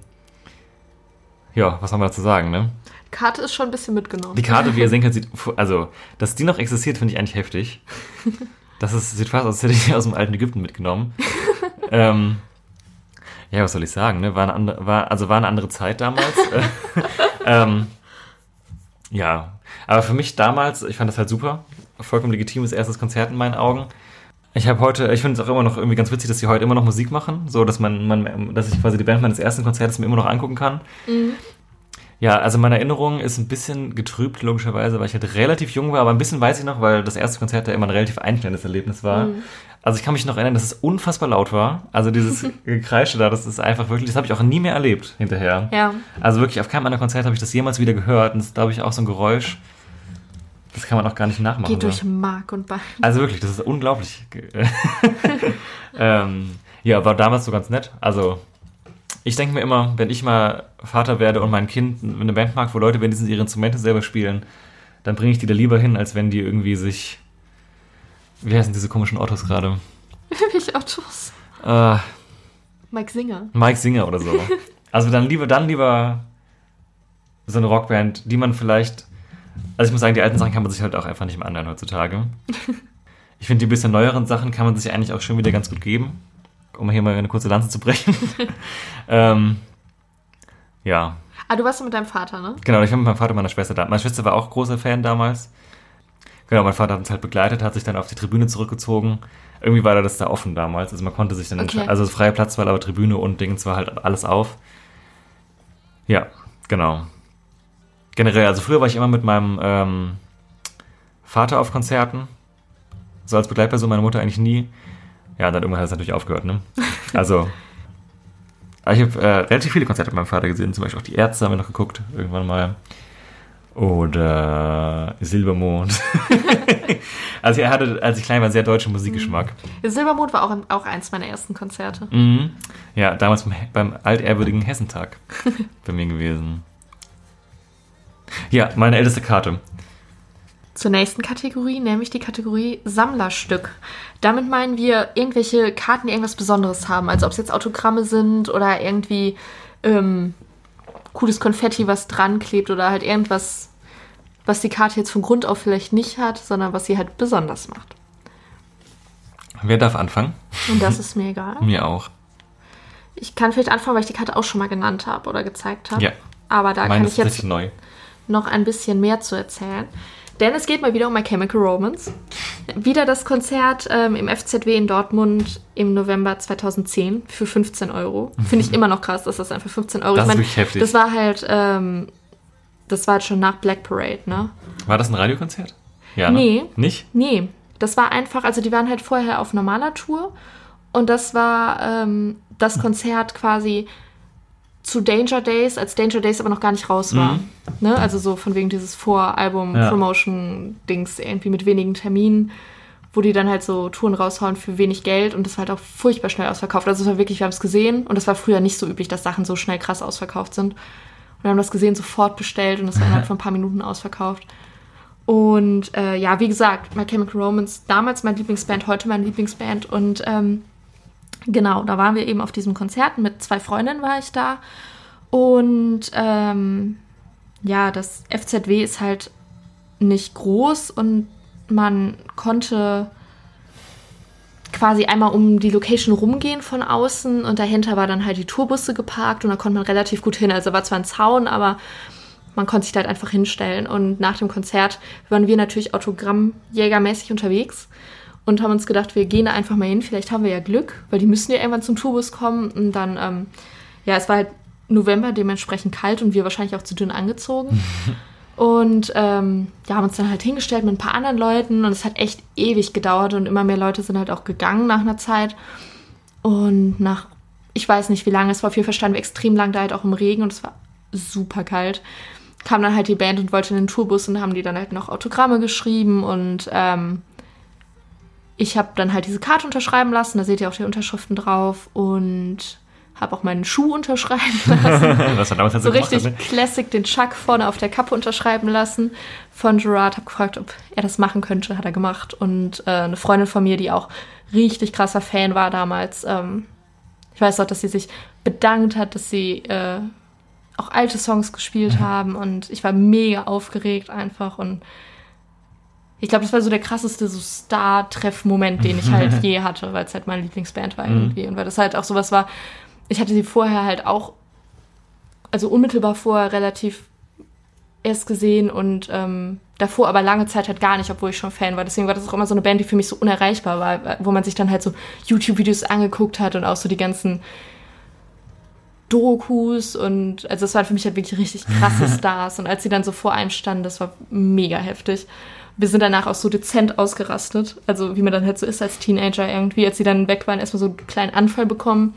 ja, was soll man dazu sagen, ne? Karte ist schon ein bisschen mitgenommen. Die Karte, wie ihr sehen könnt, sieht, also, dass die noch existiert, finde ich eigentlich heftig. Das ist, sieht fast aus, als hätte ich die aus dem alten Ägypten mitgenommen. ähm, ja, was soll ich sagen, ne? War eine andere, war, also war eine andere Zeit damals. ähm, ja, aber für mich damals, ich fand das halt super. Vollkommen legitimes erstes Konzert in meinen Augen. Ich habe heute, ich finde es auch immer noch irgendwie ganz witzig, dass sie heute immer noch Musik machen, so dass man, man, dass ich quasi die Band meines ersten Konzertes mir immer noch angucken kann. Ja, also meine Erinnerung ist ein bisschen getrübt, logischerweise, weil ich halt relativ jung war, aber ein bisschen weiß ich noch, weil das erste Konzert ja immer ein relativ einschneidendes Erlebnis war. Also ich kann mich noch erinnern, dass es unfassbar laut war. Also dieses Gekreische da, das ist einfach wirklich, das habe ich auch nie mehr erlebt hinterher. Ja. Also wirklich auf keinem anderen Konzert habe ich das jemals wieder gehört und das ist, glaube ich, auch so ein Geräusch, das kann man auch gar nicht nachmachen. Geht durch Mark und Bein. Also wirklich, das ist unglaublich. ähm, ja, war damals so ganz nett. Also, ich denke mir immer, wenn ich mal Vater werde und mein Kind eine Band mag, wo Leute wenigstens ihre Instrumente selber spielen, dann bringe ich die da lieber hin, als wenn die irgendwie sich. Wie heißen diese komischen Autos gerade? Welche Autos? Äh, Mike Singer. Mike Singer oder so. Also dann lieber, dann lieber so eine Rockband, die man vielleicht. Also ich muss sagen, die alten Sachen kann man sich halt auch einfach nicht mehr anhören heutzutage. Ich finde, die bisschen neueren Sachen kann man sich eigentlich auch schon wieder ganz gut geben. Um hier mal eine kurze Lanze zu brechen. ähm, ja, Ah, du warst mit deinem Vater, ne? genau. Ich war mit meinem Vater und meiner Schwester da. Meine Schwester war auch großer Fan damals. Genau, mein Vater hat uns halt begleitet, hat sich dann auf die Tribüne zurückgezogen. Irgendwie war da das da offen damals. Also man konnte sich dann Okay. entscheiden. Also freie Platzwahl, aber Tribüne und Dings war halt alles auf. Ja, genau. Generell, also früher war ich immer mit meinem ähm, Vater auf Konzerten. So als Begleitperson, meine Mutter eigentlich nie. Ja, dann irgendwann hat es natürlich aufgehört, ne? Also, ich habe äh, relativ viele Konzerte mit meinem Vater gesehen. Zum Beispiel auch die Ärzte haben wir noch geguckt, irgendwann mal. Oder Silbermond. also er hatte, als ich klein war, sehr deutschen Musikgeschmack. Silbermond war auch, auch eins meiner ersten Konzerte. Mhm. Ja, damals beim, beim altehrwürdigen Hessentag bei mir gewesen. Ja, meine älteste Karte. Zur nächsten Kategorie, nämlich die Kategorie Sammlerstück. Damit meinen wir irgendwelche Karten, die irgendwas Besonderes haben. Also ob es jetzt Autogramme sind oder irgendwie ähm, cooles Konfetti, was dran klebt oder halt irgendwas, was die Karte jetzt von Grund auf vielleicht nicht hat, sondern was sie halt besonders macht. Wer darf anfangen? Und das ist mir egal. Mir auch. Ich kann vielleicht anfangen, weil ich die Karte auch schon mal genannt habe oder gezeigt habe. Ja. Aber da Meine kann ich jetzt neu. noch ein bisschen mehr zu erzählen. Denn es geht mal wieder um My Chemical Romance. Wieder das Konzert ähm, im FZW in Dortmund im November 2010 für 15 Euro. Finde ich immer noch krass, dass das einfach 15 Euro Mhm. Das ich ist mein, heftig. Das war halt, ähm, das war halt schon nach Black Parade, ne? War das ein Radiokonzert? Ja. Ne? Nee. Nicht? Nee, das war einfach, also die waren halt vorher auf normaler Tour und das war ähm, das Konzert quasi zu Danger Days, als Danger Days aber noch gar nicht raus war. Mhm. Ne? Also so von wegen dieses Ja. Voralbum-Promotion-Dings irgendwie mit wenigen Terminen, wo die dann halt so Touren raushauen für wenig Geld und das war halt auch furchtbar schnell ausverkauft. Also es war wirklich, wir haben es gesehen und das war früher nicht so üblich, dass Sachen so schnell krass ausverkauft sind. Und wir haben das gesehen, sofort bestellt und das war innerhalb von ein paar Minuten ausverkauft. Und äh, ja, wie gesagt, My Chemical Romance, damals meine Lieblingsband, heute meine Lieblingsband. Und ähm, genau, da waren wir eben auf diesem Konzert. Mit zwei Freundinnen war ich da. Und ähm, ja, das FZW ist halt nicht groß und man konnte quasi einmal um die Location rumgehen von außen und dahinter war dann halt die Tourbusse geparkt und da konnte man relativ gut hin. Also war zwar ein Zaun, aber man konnte sich da halt einfach hinstellen. Und nach dem Konzert waren wir natürlich autogrammjägermäßig unterwegs und haben uns gedacht, wir gehen da einfach mal hin. Vielleicht haben wir ja Glück, weil die müssen ja irgendwann zum Tourbus kommen. Und dann, ähm, ja, es war halt November, dementsprechend kalt und wir wahrscheinlich auch zu dünn angezogen. Und ähm, ja, haben uns dann halt hingestellt mit ein paar anderen Leuten und es hat echt ewig gedauert und immer mehr Leute sind halt auch gegangen nach einer Zeit. Und nach, ich weiß nicht wie lange, es war auf jeden Fall standen wir extrem lang da halt auch im Regen und es war super kalt. Kam dann halt die Band und wollte in den Tourbus und haben die dann halt noch Autogramme geschrieben und ähm, ich habe dann halt diese Karte unterschreiben lassen, da seht ihr auch die Unterschriften drauf und habe auch meinen Schuh unterschreiben lassen. Was er damals halt so gemacht richtig hat, ne? Classic den Chuck vorne auf der Kappe unterschreiben lassen von Gerard. Habe gefragt, ob er das machen könnte. Hat er gemacht. Und äh, eine Freundin von mir, die auch richtig krasser Fan war damals. Ähm, ich weiß auch, dass sie sich bedankt hat, dass sie äh, auch alte Songs gespielt haben. Und ich war mega aufgeregt einfach. Und ich glaube, das war so der krasseste so Star-Treff-Moment, den ich halt je hatte, weil es halt meine Lieblingsband war irgendwie. Und weil das halt auch sowas war, ich hatte sie vorher halt auch, also unmittelbar vorher relativ erst gesehen und ähm, davor aber lange Zeit halt gar nicht, obwohl ich schon Fan war. Deswegen war das auch immer so eine Band, die für mich so unerreichbar war, wo man sich dann halt so YouTube-Videos angeguckt hat und auch so die ganzen Dokus und also das waren für mich halt wirklich richtig krasse Stars und als sie dann so vor einem standen, das war mega heftig. Wir sind danach auch so dezent ausgerastet, also wie man dann halt so ist als Teenager irgendwie, als sie dann weg waren, erstmal so einen kleinen Anfall bekommen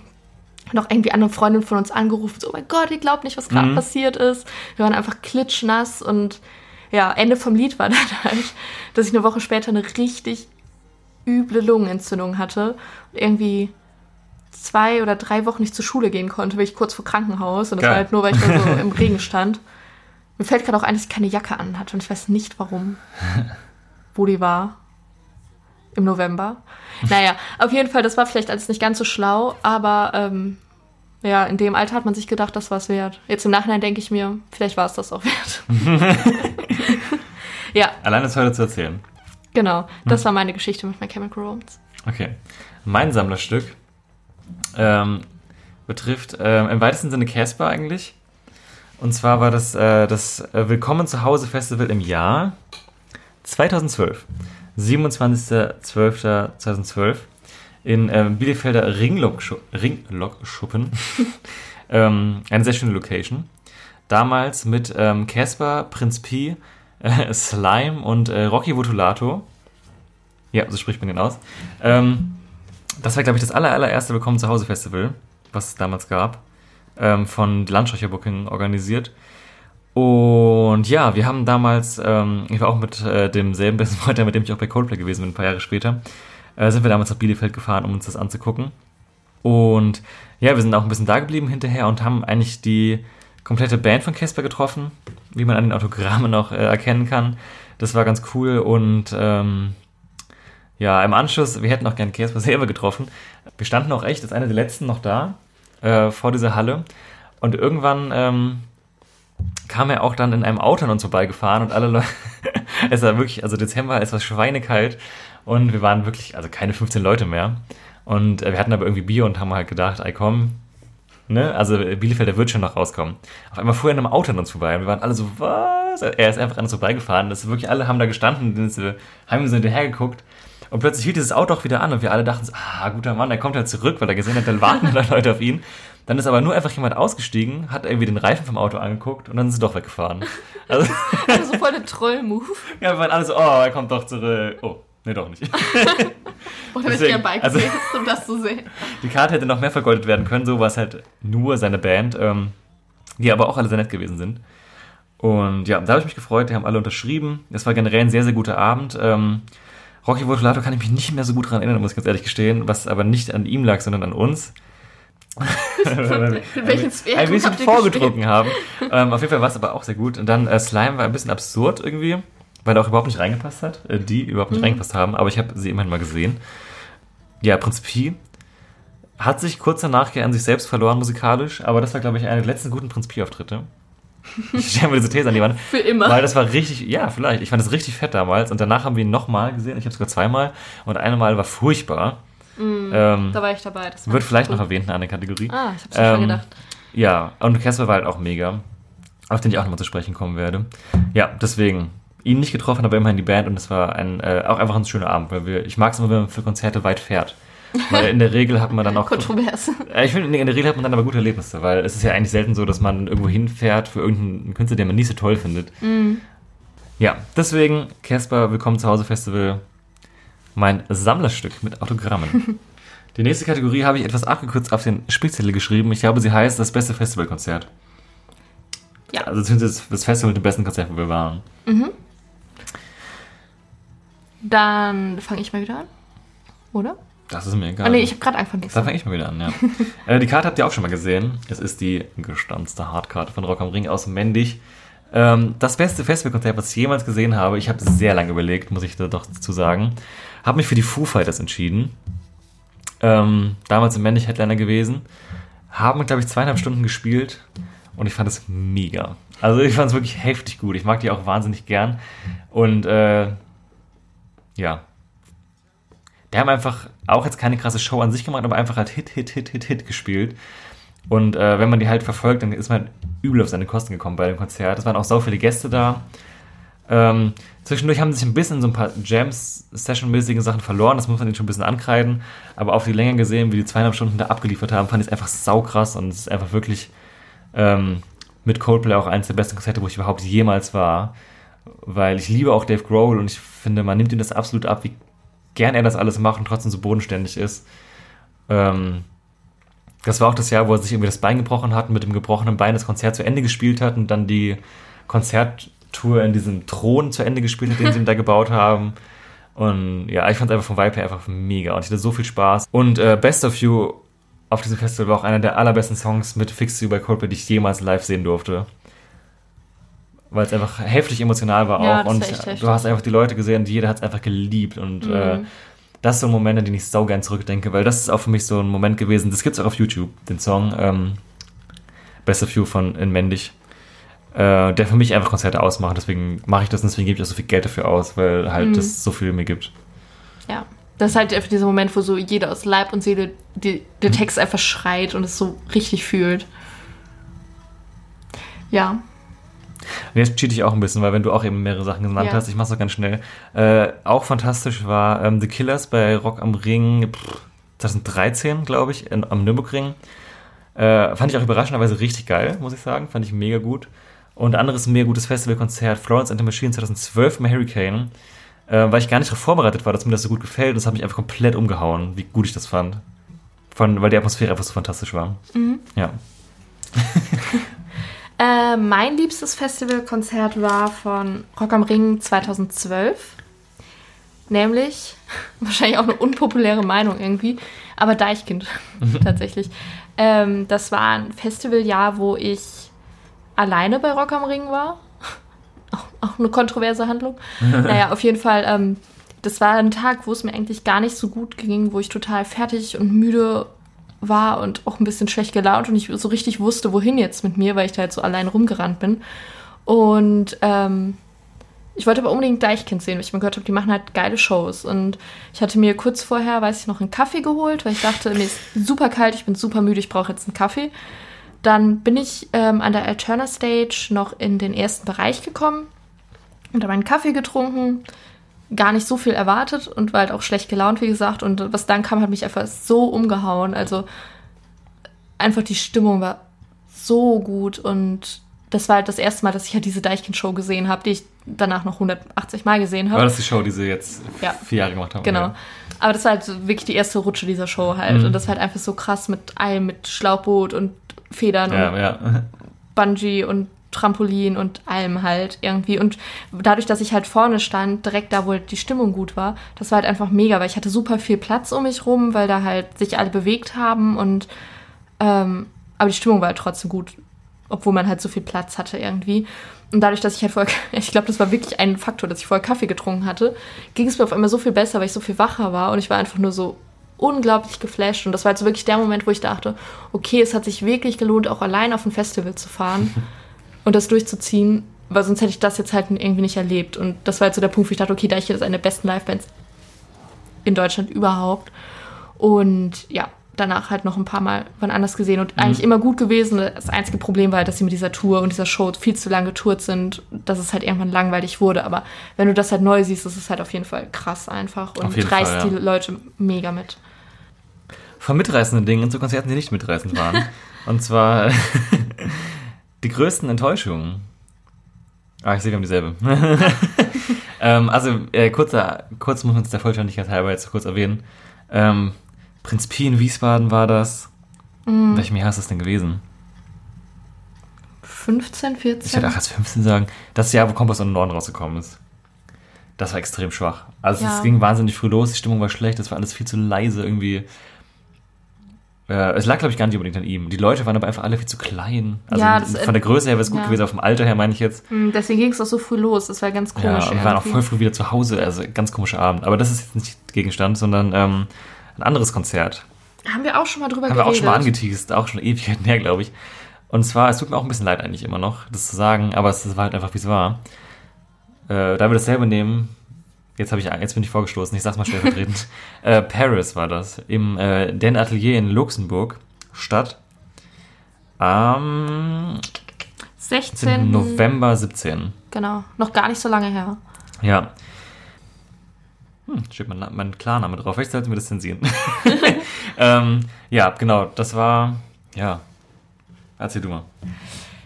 noch irgendwie andere Freundin von uns angerufen, so, oh mein Gott, ich glaube nicht, was gerade Mhm. passiert ist. Wir waren einfach klitschnass und ja, Ende vom Lied war dann halt, dass ich eine Woche später eine richtig üble Lungenentzündung hatte und irgendwie zwei oder drei Wochen nicht zur Schule gehen konnte, weil ich kurz vor Krankenhaus und das Geil. war halt nur, weil ich da so im Regen stand. Mir fällt gerade auch ein, dass ich keine Jacke an hatte und ich weiß nicht warum, wo die war. Im November. Naja, auf jeden Fall, das war vielleicht alles nicht ganz so schlau, aber ähm, ja, in dem Alter hat man sich gedacht, das war es wert. Jetzt im Nachhinein denke ich mir, vielleicht war es das auch wert. ja, Allein das heute zu erzählen. genau. Das war meine Geschichte mit My Chemical Romance. Okay. Mein Sammlerstück ähm, betrifft ähm, im weitesten Sinne Casper eigentlich. Und zwar war das äh, das äh, Willkommen zu Hause Festival im Jahr 2012. 27.12.2012 in ähm, Bielefelder Ringlokschuppen. ähm, eine sehr schöne Location. damals mit ähm, Casper, Prinz Pi, äh, Slime und äh, Rocky Votulato. Ja, so spricht man den aus. Ähm, das war, glaube ich, das aller, allererste Willkommen zu Hause Festival, was es damals gab, ähm, von Landstreicher Booking organisiert. Und ja, wir haben damals, ähm, ich war auch mit äh, demselben besten Freund, mit dem ich auch bei Coldplay gewesen bin, ein paar Jahre später, äh, sind wir damals nach Bielefeld gefahren, um uns das anzugucken. Und ja, wir sind auch ein bisschen da geblieben hinterher und haben eigentlich die komplette Band von Casper getroffen, wie man an den Autogrammen auch äh, erkennen kann. Das war ganz cool und ähm, ja, im Anschluss, wir hätten auch gerne Casper selber getroffen. Wir standen auch echt als einer der letzten noch da, äh, vor dieser Halle. Und irgendwann ähm, kam er auch dann in einem Auto an uns vorbeigefahren und alle Leute, es war wirklich, also Dezember, es war schweinekalt und wir waren wirklich, also keine 15 Leute mehr. Und äh, wir hatten aber irgendwie Bier und haben halt gedacht, ey komm, ne, also Bielefeld, der wird schon noch rauskommen. Auf einmal fuhr er in einem Auto an uns vorbei und wir waren alle so, was? Er ist einfach an uns vorbeigefahren. Das wirklich, alle haben da gestanden, haben ihm so hinterher geguckt. Und plötzlich hielt dieses Auto auch wieder an und wir alle dachten so, ah, guter Mann, der kommt halt zurück, weil er gesehen hat, dann warten da Leute auf ihn. Dann ist aber nur einfach jemand ausgestiegen, hat irgendwie den Reifen vom Auto angeguckt und dann ist sie doch weggefahren. Also, also so voll der Troll-Move. Ja, wir waren alle so, oh, er kommt doch zurück. Oh, nee, doch nicht. Oder wenn ich gerne Bike also, um das zu sehen. Die Karte hätte noch mehr vergoldet werden können, so war es halt nur seine Band, ähm, die aber auch alle sehr nett gewesen sind. Und ja, da habe ich mich gefreut, die haben alle unterschrieben. Es war generell ein sehr, sehr guter Abend. Ähm, Rocky Votolato kann ich mich nicht mehr so gut daran erinnern, muss ich ganz ehrlich gestehen, was aber nicht an ihm lag, sondern an uns. Welchen Sphären ein bisschen vorgetrunken haben. Ähm, auf jeden Fall war es aber auch sehr gut. Und dann äh, Slime war ein bisschen absurd irgendwie, weil er auch überhaupt nicht reingepasst hat. Äh, die überhaupt nicht mhm. reingepasst haben, aber ich habe sie immerhin mal gesehen. Ja, Prinz Pi hat sich kurz danach an sich selbst verloren musikalisch, aber das war, glaube ich, einer der letzten guten Prinz Pi-Auftritte. Ich stelle mir diese These an die Wand. Für immer. Weil das war richtig, ja, vielleicht. Ich fand das richtig fett damals. Und danach haben wir ihn nochmal gesehen. Ich habe sogar zweimal. Und einmal war furchtbar. Mm, ähm, da war ich dabei. wird vielleicht cool. noch erwähnt in einer Kategorie. Ah, ich hab's ähm, schon gedacht. Ja, und Casper war halt auch mega. Auf den ich auch nochmal zu sprechen kommen werde. Ja, deswegen. Ihn nicht getroffen, aber immerhin die Band und es war ein, äh, auch einfach ein schöner Abend, weil wir, ich mag es immer, wenn man für Konzerte weit fährt. Weil in der Regel hat man dann auch. Kontrovers. Ich finde, in der Regel hat man dann aber gute Erlebnisse, weil es ist ja eigentlich selten so, dass man irgendwo hinfährt für irgendeinen Künstler, den man nicht so toll findet. Mm. Ja, deswegen, Casper, Willkommen zu Hause Festival, mein Sammlerstück mit Autogrammen. Die nächste Kategorie habe ich etwas abgekürzt auf den Spickzettel geschrieben. Ich glaube, sie heißt das beste Festivalkonzert. Ja. Also das, das Festival mit dem besten Konzert, wo wir waren. Mhm. Dann fange ich mal wieder an. Oder? Das ist mir egal. Oh nee, ich habe gerade angefangen. Da fange ich mal wieder an, ja. äh, die Karte habt ihr auch schon mal gesehen. Es ist die gestanzte Hardkarte von Rock am Ring aus Mendig. Ähm, das beste Festivalkonzert, was ich jemals gesehen habe. Ich habe sehr lange überlegt, muss ich da doch dazu sagen. Habe mich für die Foo Fighters entschieden. Ähm, damals im Mendig Headliner gewesen. Haben, glaube ich, zweieinhalb Stunden gespielt. Und ich fand es mega. Also ich fand es wirklich heftig gut. Ich mag die auch wahnsinnig gern. Und äh, ja, der haben einfach auch jetzt keine krasse Show an sich gemacht, aber einfach halt Hit, Hit, Hit, Hit, Hit gespielt. Und äh, wenn man die halt verfolgt, dann ist man übel auf seine Kosten gekommen bei dem Konzert. Es waren auch so viele Gäste da. Ähm, zwischendurch haben sich ein bisschen so ein paar Jams-Session-mäßigen Sachen verloren, das muss man ihnen schon ein bisschen ankreiden. Aber auf die Länge gesehen, wie die zweieinhalb Stunden da abgeliefert haben, fand ich es einfach saukrass und es ist einfach wirklich ähm, mit Coldplay auch eines der besten Konzerte, wo ich überhaupt jemals war. Weil ich liebe auch Dave Grohl und ich finde, man nimmt ihm das absolut ab, wie gern er das alles macht und trotzdem so bodenständig ist. Ähm, das war auch das Jahr, wo er sich irgendwie das Bein gebrochen hat und mit dem gebrochenen Bein das Konzert zu Ende gespielt hat und dann die Konzerttour in diesem Thron zu Ende gespielt hat, den sie ihm da gebaut haben. Und ja, ich fand es einfach vom Vibe her einfach mega und ich hatte so viel Spaß. Und äh, Best of You auf diesem Festival war auch einer der allerbesten Songs mit Fix You bei Coldplay, die ich jemals live sehen durfte weil es einfach heftig emotional war ja, auch. Und du hast einfach die Leute gesehen, und jeder hat es einfach geliebt. Und mhm. äh, das ist so ein Moment, an den ich sau gern zurückdenke, weil das ist auch für mich so ein Moment gewesen. Das gibt es auch auf YouTube, den Song ähm, Best of You von In Mendig. Äh, der für mich einfach Konzerte ausmacht. Deswegen mache ich das und deswegen gebe ich auch so viel Geld dafür aus, weil halt mhm. das so viel mir gibt. Ja. Das ist halt einfach dieser Moment, wo so jeder aus Leib und Seele die, den Text einfach schreit und es so richtig fühlt. Ja, und jetzt cheat ich auch ein bisschen, weil wenn du auch eben mehrere Sachen genannt ja. hast, ich mach's doch ganz schnell. Äh, auch fantastisch war ähm, The Killers bei Rock am Ring pff, 2013, glaube ich, in, am Nürburgring. Äh, fand ich auch überraschenderweise richtig geil, muss ich sagen. Fand ich mega gut. Und anderes mega gutes Festivalkonzert, Florence and the Machine 2012 im Hurricane, äh, weil ich gar nicht darauf vorbereitet war, dass mir das so gut gefällt. Das hat mich einfach komplett umgehauen, wie gut ich das fand. Von, weil die Atmosphäre einfach so fantastisch war. Mhm. Ja. äh, mein liebstes Festivalkonzert war von Rock am Ring 2012. Nämlich, wahrscheinlich auch eine unpopuläre Meinung irgendwie, aber Deichkind tatsächlich. Ähm, das war ein Festivaljahr, wo ich alleine bei Rock am Ring war. Auch, auch eine kontroverse Handlung. naja, auf jeden Fall, ähm, das war ein Tag, wo es mir eigentlich gar nicht so gut ging, wo ich total fertig und müde war und auch ein bisschen schlecht gelaunt und ich so richtig wusste, wohin jetzt mit mir, weil ich da halt so allein rumgerannt bin. Und ähm, ich wollte aber unbedingt Deichkind sehen, weil ich mir gehört habe, die machen halt geile Shows. Und ich hatte mir kurz vorher, weiß ich noch, einen Kaffee geholt, weil ich dachte, mir ist super kalt, ich bin super müde, ich brauche jetzt einen Kaffee. Dann bin ich ähm, an der Alterna Stage noch in den ersten Bereich gekommen und habe einen Kaffee getrunken, gar nicht so viel erwartet und war halt auch schlecht gelaunt, wie gesagt. Und was dann kam, hat mich einfach so umgehauen. Also einfach die Stimmung war so gut und das war halt das erste Mal, dass ich halt diese Deichkind-Show gesehen habe, die ich danach noch 180 Mal gesehen habe. War das die Show, die sie jetzt ja. vier Jahre gemacht haben? Genau. Ja. Aber das war halt wirklich die erste Rutsche dieser Show halt. Mhm. Und das war halt einfach so krass mit allem, mit Schlauchboot und Federn ja, und. Bungee und Trampolin und allem halt irgendwie. Und dadurch, dass ich halt vorne stand, direkt da, wo die Stimmung gut war, das war halt einfach mega, weil ich hatte super viel Platz um mich rum, weil da halt sich alle bewegt haben und ähm, aber die Stimmung war halt trotzdem gut obwohl man halt so viel Platz hatte irgendwie. Und dadurch, dass ich halt vorher, ich glaube, das war wirklich ein Faktor, dass ich vorher Kaffee getrunken hatte, ging es mir auf einmal so viel besser, weil ich so viel wacher war und ich war einfach nur so unglaublich geflasht. Und das war halt so wirklich der Moment, wo ich dachte, okay, es hat sich wirklich gelohnt, auch allein auf ein Festival zu fahren und das durchzuziehen, weil sonst hätte ich das jetzt halt irgendwie nicht erlebt. Und das war halt so der Punkt, wo ich dachte, okay, da ich hier das eine der besten Livebands in Deutschland überhaupt. Und ja, danach halt noch ein paar Mal wann anders gesehen und mhm. eigentlich immer gut gewesen. Das einzige Problem war halt, dass sie mit dieser Tour und dieser Show viel zu lange getourt sind, dass es halt irgendwann langweilig wurde. Aber wenn du das halt neu siehst, ist es halt auf jeden Fall krass einfach und reißt Fall, ja. die Leute mega mit. Von mitreißenden Dingen zu Konzerten, die nicht mitreißend waren. und zwar die größten Enttäuschungen. Ah, ich sehe, wir haben dieselbe. ähm, also, äh, kurzer, kurz muss man es der Vollständigkeit halber jetzt kurz erwähnen. Ähm, Prinz Pi in Wiesbaden war das. Mhm. Welchem Jahr ist das denn gewesen? 15, 14? Ich hätte auch erst 15 sagen. Das Jahr, wo Kompass und Norden rausgekommen ist. Das war extrem schwach. Also ja. es ging wahnsinnig früh los, die Stimmung war schlecht, es war alles viel zu leise irgendwie. Äh, es lag, glaube ich, gar nicht unbedingt an ihm. Die Leute waren aber einfach alle viel zu klein. Also ja, das, von der Größe her wäre es gut ja. gewesen, auf dem Alter her meine ich jetzt. Mhm, deswegen ging es auch so früh los, das war ganz komisch. Ja, und wir waren auch voll früh wieder zu Hause, also ganz komischer Abend. Aber das ist jetzt nicht Gegenstand, sondern ähm, ein anderes Konzert. Haben wir auch schon mal drüber Haben geredet. wir auch schon mal angeteased, auch schon Ewigkeiten her, glaube ich. Und zwar, es tut mir auch ein bisschen leid eigentlich immer noch, das zu sagen, aber es war halt einfach, wie es war. Äh, da wir dasselbe nehmen, jetzt, ich, jetzt bin ich vorgestoßen, ich sag's mal stellvertretend. äh, Paris war das, im äh, Den Atelier in Luxemburg, Stadt. Am 16. November 17. Genau, noch gar nicht so lange her. Ja, hm, steht mein, mein Klarname drauf. Vielleicht sollten wir das zensieren. ähm, ja, genau. Das war, ja. Erzähl du mal.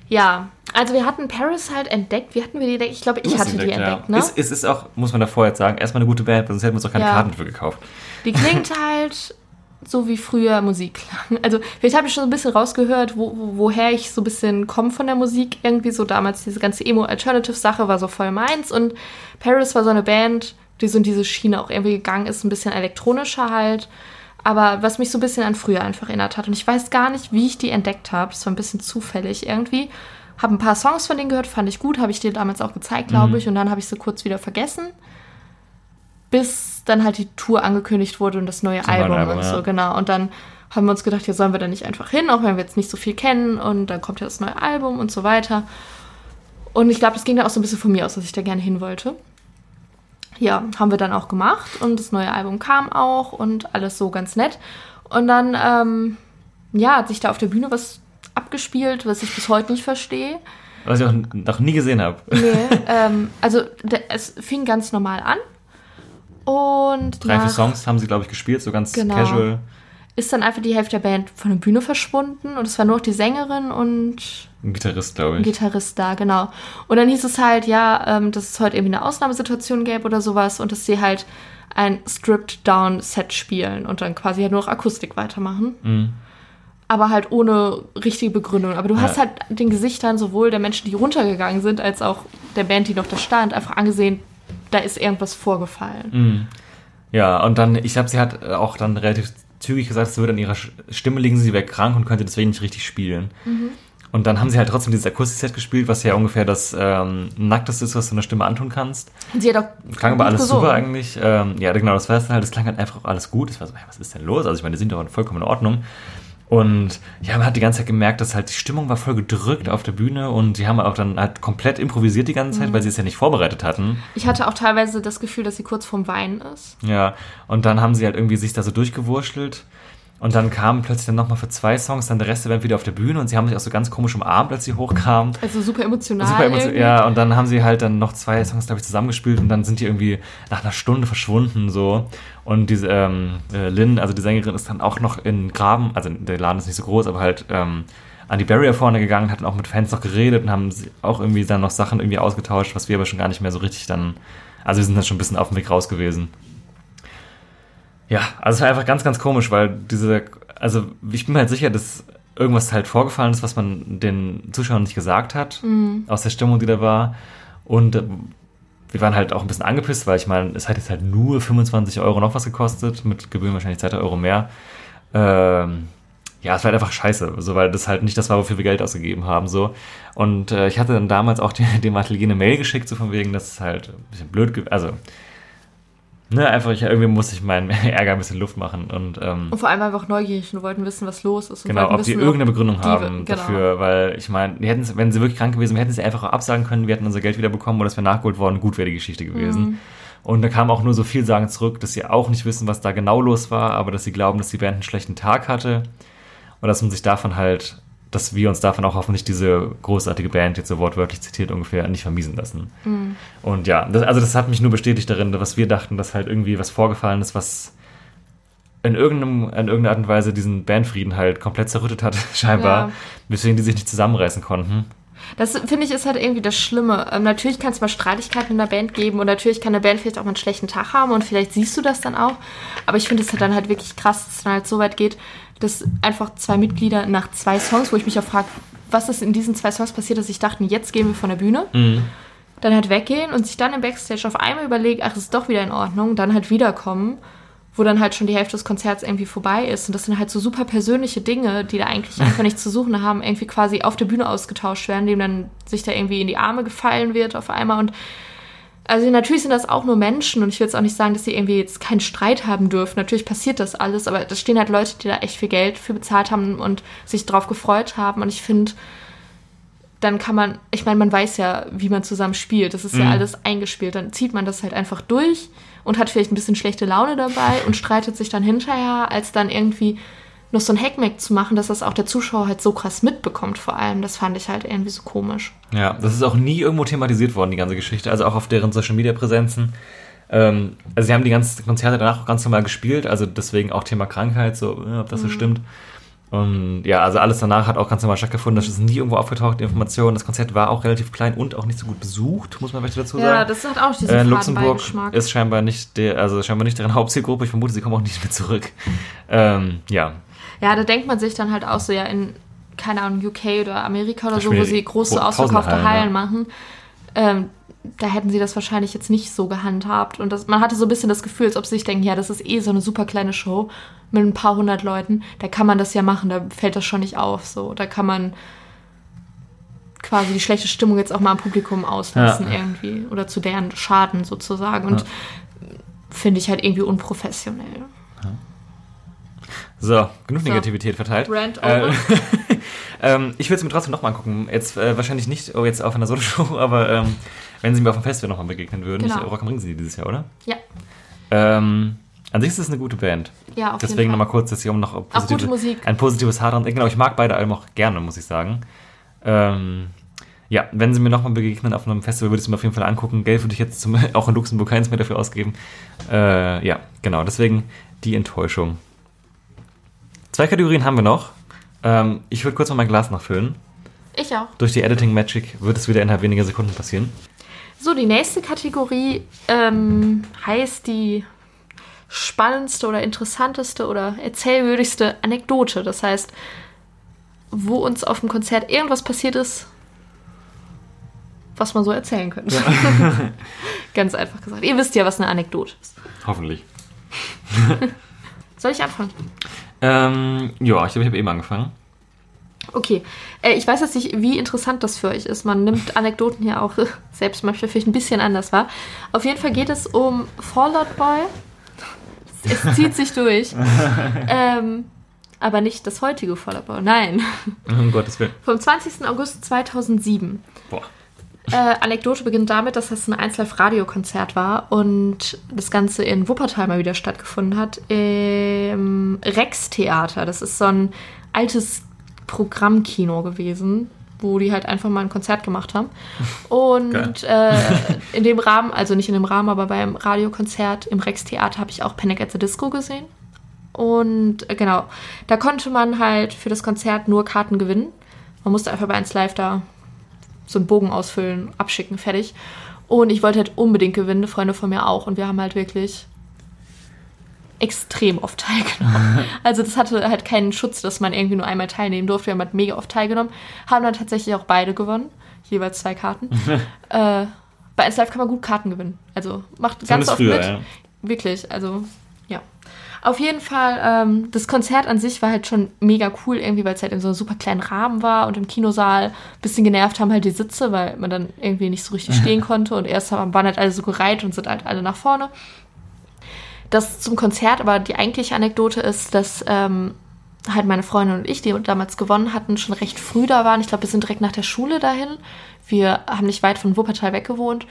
Ja, also wir hatten Paris halt entdeckt. Wie hatten wir die entdeckt? Ich glaube, ich hatte entdeckt, die entdeckt. Ja. Ne? Es, es, ist auch, muss man davor jetzt sagen, erstmal eine gute Band, sonst hätten wir uns auch keine ja. Karten für gekauft. Die klingt halt so wie früher Musik klang. Also vielleicht habe ich schon so ein bisschen rausgehört, wo, woher ich so ein bisschen komme von der Musik. Irgendwie so damals diese ganze Emo-Alternative-Sache war so voll meins. Und Paris war so eine Band, die so in diese Schiene auch irgendwie gegangen ist, ein bisschen elektronischer halt. Aber was mich so ein bisschen an früher einfach erinnert hat. Und ich weiß gar nicht, wie ich die entdeckt habe. Das war ein bisschen zufällig irgendwie. Habe ein paar Songs von denen gehört, fand ich gut, habe ich dir damals auch gezeigt, glaube mhm. ich. Und dann habe ich sie kurz wieder vergessen. Bis dann halt die Tour angekündigt wurde und das neue Album, Album, und so, ja. genau. Und dann haben wir uns gedacht, ja, sollen wir da nicht einfach hin, auch wenn wir jetzt nicht so viel kennen. Und dann kommt ja das neue Album und so weiter. Und ich glaube, das ging da auch so ein bisschen von mir aus, dass ich da gerne hin wollte ja, haben wir dann auch gemacht und das neue Album kam auch und alles so ganz nett. Und dann, ähm, ja, hat sich da auf der Bühne was abgespielt, was ich bis heute nicht verstehe. Was ich auch noch nie gesehen habe. Nee, ähm, also es fing ganz normal an. Und Drei, vier Songs haben sie, glaube ich, gespielt, so ganz genau. casual. ist dann einfach die Hälfte der Band von der Bühne verschwunden und es war nur noch die Sängerin und Ein Gitarrist, glaube ein ich. Gitarrist da, genau. Und dann hieß es halt, ja, ähm, dass es heute irgendwie eine Ausnahmesituation gäbe oder sowas und dass sie halt ein Stripped-Down-Set spielen und dann quasi halt nur noch Akustik weitermachen. Mhm. Aber halt ohne richtige Begründung. Aber du hast Ja. halt den Gesichtern sowohl der Menschen, die runtergegangen sind, als auch der Band, die noch da stand, einfach angesehen, da ist irgendwas vorgefallen. Mhm. Ja, und dann, ich glaube, sie hat äh, auch dann relativ zügig gesagt, es würde an ihrer Stimme liegen, sie wäre krank und könnte deswegen nicht richtig spielen. Mhm. Und dann haben sie halt trotzdem dieses Akustikset gespielt, was ja ungefähr das ähm, Nackteste ist, was du einer Stimme antun kannst. Und sie hat auch Klang aber alles gesungen. super eigentlich. Ähm, ja, genau, das war es halt. Es klang halt einfach auch alles gut. Es war so, hey, was ist denn los? Also ich meine, die sind doch vollkommen in Ordnung. Und ja, man hat die ganze Zeit gemerkt, dass halt die Stimmung war voll gedrückt auf der Bühne und die haben auch dann halt komplett improvisiert die ganze Zeit, Mhm. weil sie es ja nicht vorbereitet hatten. Ich hatte auch teilweise das Gefühl, dass sie kurz vorm Weinen ist. Ja, und dann haben sie halt irgendwie sich da so durchgewurschtelt. Und dann kam plötzlich dann nochmal für zwei Songs dann der Rest der Band wieder auf der Bühne und sie haben sich auch so ganz komisch umarmt, als sie hochkamen. Also super emotional. Super emotional. Ja, und dann haben sie halt dann noch zwei Songs, glaube ich, zusammengespielt und dann sind die irgendwie nach einer Stunde verschwunden so. Und diese ähm, äh, Lynn, also die Sängerin, ist dann auch noch in Graben, also der Laden ist nicht so groß, aber halt ähm, an die Barrier vorne gegangen, hat dann auch mit Fans noch geredet und haben auch irgendwie dann noch Sachen irgendwie ausgetauscht, was wir aber schon gar nicht mehr so richtig dann, also wir sind dann schon ein bisschen auf dem Weg raus gewesen. Ja, also es war einfach ganz, ganz komisch, weil diese, also ich bin mir halt sicher, dass irgendwas halt vorgefallen ist, was man den Zuschauern nicht gesagt hat, aus der Stimmung, die da war. Und äh, wir waren halt auch ein bisschen angepisst, weil ich meine, es hat jetzt halt nur 25 Euro noch was gekostet, mit Gebühren wahrscheinlich 2 Euro mehr. Ähm, ja, es war halt einfach scheiße, so, weil das halt nicht das war, wofür wir Geld ausgegeben haben. so Und äh, ich hatte dann damals auch dem, dem Atelier eine Mail geschickt, so von wegen, dass es halt ein bisschen blöd, also ne, einfach, ich, irgendwie musste ich meinen Ärger ein bisschen Luft machen und ähm, Und vor allem einfach neugierig und wollten wissen, was los ist. Und Genau, ob die wissen, irgendeine Begründung die- haben genau. dafür, weil ich meine, die wenn sie wirklich krank gewesen wären, hätten sie einfach auch absagen können, wir hätten unser Geld wieder bekommen oder es wäre nachgeholt worden, gut wäre die Geschichte gewesen. Mhm. Und da kam auch nur so viel sagen zurück, dass sie auch nicht wissen, was da genau los war, aber dass sie glauben, dass die Band einen schlechten Tag hatte und dass man sich davon halt, dass wir uns davon auch hoffentlich diese großartige Band, jetzt so wortwörtlich zitiert ungefähr, nicht vermiesen lassen. Mhm. Und ja, das, also das hat mich nur bestätigt darin, was wir dachten, dass halt irgendwie was vorgefallen ist, was in, irgendeinem, in irgendeiner Art und Weise diesen Bandfrieden halt komplett zerrüttet hat, scheinbar, Ja. weswegen die sich nicht zusammenreißen konnten. Das finde ich ist halt irgendwie das Schlimme. Ähm, natürlich kann es mal Streitigkeiten in der Band geben und natürlich kann eine Band vielleicht auch mal einen schlechten Tag haben und vielleicht siehst du das dann auch. Aber ich finde es halt dann halt wirklich krass, dass es dann halt so weit geht, dass einfach zwei Mitglieder nach zwei Songs, wo ich mich auch frage, was ist in diesen zwei Songs passiert, dass ich dachten, jetzt gehen wir von der Bühne, dann halt weggehen und sich dann im Backstage auf einmal überlegen, ach, ist doch wieder in Ordnung, dann halt wiederkommen, wo dann halt schon die Hälfte des Konzerts irgendwie vorbei ist. Und das sind halt so super persönliche Dinge, die da eigentlich einfach nichts zu suchen haben, irgendwie quasi auf der Bühne ausgetauscht werden, dem dann sich da irgendwie in die Arme gefallen wird auf einmal. Und also natürlich sind das auch nur Menschen und ich will jetzt auch nicht sagen, dass sie irgendwie jetzt keinen Streit haben dürfen. Natürlich passiert das alles, aber da stehen halt Leute, die da echt viel Geld für bezahlt haben und sich drauf gefreut haben. Und ich finde, dann kann man, ich meine, man weiß ja, wie man zusammen spielt. Das ist ja Mhm. alles eingespielt. Dann zieht man das halt einfach durch und hat vielleicht ein bisschen schlechte Laune dabei und streitet sich dann hinterher, als dann irgendwie noch so ein Hackmack zu machen, dass das auch der Zuschauer halt so krass mitbekommt, vor allem. Das fand ich halt irgendwie so komisch. Ja, das ist auch nie irgendwo thematisiert worden, die ganze Geschichte. Also auch auf deren Social Media Präsenzen. Ähm, also sie haben die ganzen Konzerte danach auch ganz normal gespielt, also deswegen auch Thema Krankheit, so, ob das so stimmt. Und ja, also alles danach hat auch ganz normal stattgefunden. Das ist nie irgendwo aufgetaucht, die Information. Das Konzert war auch relativ klein und auch nicht so gut besucht, muss man vielleicht dazu sagen. Ja, das hat auch diesen äh, Luxemburg ist scheinbar nicht der, also scheinbar nicht deren Hauptzielgruppe. Ich vermute, sie kommen auch nicht mehr zurück. Ähm, ja, Ja, da denkt man sich dann halt auch so, ja, in, keine Ahnung, UK oder Amerika oder Da so, wo sie große Gro- ausverkaufte Hallen Hallen, machen, ähm, da hätten sie das wahrscheinlich jetzt nicht so gehandhabt. Und das, man hatte so ein bisschen das Gefühl, als ob sie sich denken, ja, das ist eh so eine super kleine Show mit ein paar hundert Leuten, da kann man das ja machen, da fällt das schon nicht auf. So, da kann man quasi die schlechte Stimmung jetzt auch mal am Publikum auslassen Ja. irgendwie. Oder zu deren Schaden sozusagen. Und Ja. finde ich halt irgendwie unprofessionell. So, genug So. Negativität verteilt. Rant Äh, over. ähm, ich würde es mir trotzdem nochmal angucken. Jetzt äh, wahrscheinlich nicht oh, jetzt auf einer Solo-Show, aber ähm, wenn sie mir auf dem Festival nochmal begegnen würden. Genau. Ich, Rock am Ring die dieses Jahr, oder? Ja, Ähm, an sich ist es eine gute Band. ja, auf Deswegen nochmal kurz, dass ich um noch positive, Musik. ein positives Haar dran. Genau, ich mag beide Alben auch gerne, muss ich sagen. Ähm, ja, wenn sie mir nochmal begegnen auf einem Festival, würde ich es mir auf jeden Fall angucken. Geld würde ich jetzt zum, auch in Luxemburg keins mehr dafür ausgeben. Äh, ja, genau, deswegen die Enttäuschung. Zwei Kategorien haben wir noch. Ähm, ich würde kurz mal mein Glas nachfüllen. Ich auch. Durch die Editing Magic wird es wieder innerhalb weniger Sekunden passieren. So, die nächste Kategorie ähm, heißt die spannendste oder interessanteste oder erzählwürdigste Anekdote. Das heißt, wo uns auf dem Konzert irgendwas passiert ist, was man so erzählen könnte. Ganz einfach gesagt. Ihr wisst ja, was eine Anekdote ist. Hoffentlich. Soll ich anfangen? Ähm, ja, ich glaube, ich habe eben angefangen. Okay, äh, ich weiß jetzt nicht, wie interessant das für euch ist. Man nimmt Anekdoten ja auch selbst manchmal vielleicht ein bisschen anders wahr. Auf jeden Fall geht es um Fallout Boy. Es zieht sich durch. ähm, aber nicht das heutige Fallout Boy, nein. Um Gottes Willen. Vom 20. August 2007. Boah. Äh, Anekdote beginnt damit, dass das ein 1Live-Radio-Konzert war und das Ganze in Wuppertal mal wieder stattgefunden hat. Im Rex-Theater. Das ist so ein altes Programmkino gewesen, wo die halt einfach mal ein Konzert gemacht haben. Und äh, in dem Rahmen, also nicht in dem Rahmen, aber beim Radiokonzert im Rex-Theater habe ich auch Panic at the Disco gesehen. Und äh, genau, da konnte man halt für das Konzert nur Karten gewinnen. Man musste einfach bei 1 Live da so einen Bogen ausfüllen, abschicken, fertig. Und ich wollte halt unbedingt gewinnen, Freunde von mir auch. Und wir haben halt wirklich extrem oft teilgenommen. Also das hatte halt keinen Schutz, dass man irgendwie nur einmal teilnehmen durfte. Wir haben halt mega oft teilgenommen. Haben dann tatsächlich auch beide gewonnen. Jeweils zwei Karten. äh, bei 1 Live kann man gut Karten gewinnen. Also macht ganz oft früher, mit. ja. Wirklich, also. Auf jeden Fall, ähm, das Konzert an sich war halt schon mega cool, irgendwie, weil es halt in so einem super kleinen Rahmen war und im Kinosaal ein bisschen genervt haben halt die Sitze, weil man dann irgendwie nicht so richtig stehen konnte und erst haben, waren halt alle so gereiht und sind halt alle nach vorne. Das zum Konzert, aber die eigentliche Anekdote ist, dass ähm, halt meine Freundin und ich, die damals gewonnen hatten, schon recht früh da waren. Ich glaube, wir sind direkt nach der Schule dahin. Wir haben nicht weit von Wuppertal weg gewohnt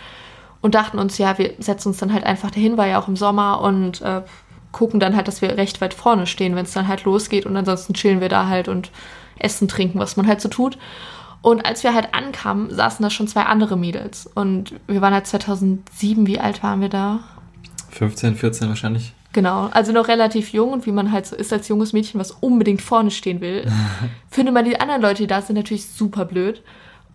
und dachten uns, ja, wir setzen uns dann halt einfach dahin, war ja auch im Sommer und äh, gucken dann halt, dass wir recht weit vorne stehen, wenn es dann halt losgeht und ansonsten chillen wir da halt und essen, trinken, was man halt so tut. Und als wir halt ankamen, saßen da schon zwei andere Mädels und wir waren halt 2007, wie alt waren wir da? 15, 14 wahrscheinlich. Genau, also noch relativ jung und wie man halt so ist als junges Mädchen, was unbedingt vorne stehen will, findet man die anderen Leute, die da sind, natürlich super blöd.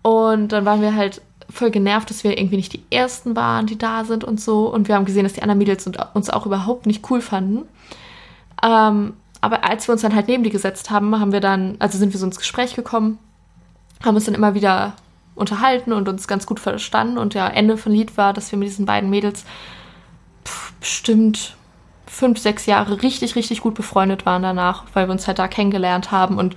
Und dann waren wir halt voll genervt, dass wir irgendwie nicht die Ersten waren, die da sind und so. Und wir haben gesehen, dass die anderen Mädels uns auch überhaupt nicht cool fanden. Ähm, aber als wir uns dann halt neben die gesetzt haben, haben wir dann, also sind wir so ins Gespräch gekommen, haben uns dann immer wieder unterhalten und uns ganz gut verstanden. Und ja, Ende von Lied war, dass wir mit diesen beiden Mädels pff, bestimmt fünf, sechs Jahre richtig, richtig gut befreundet waren danach, weil wir uns halt da kennengelernt haben und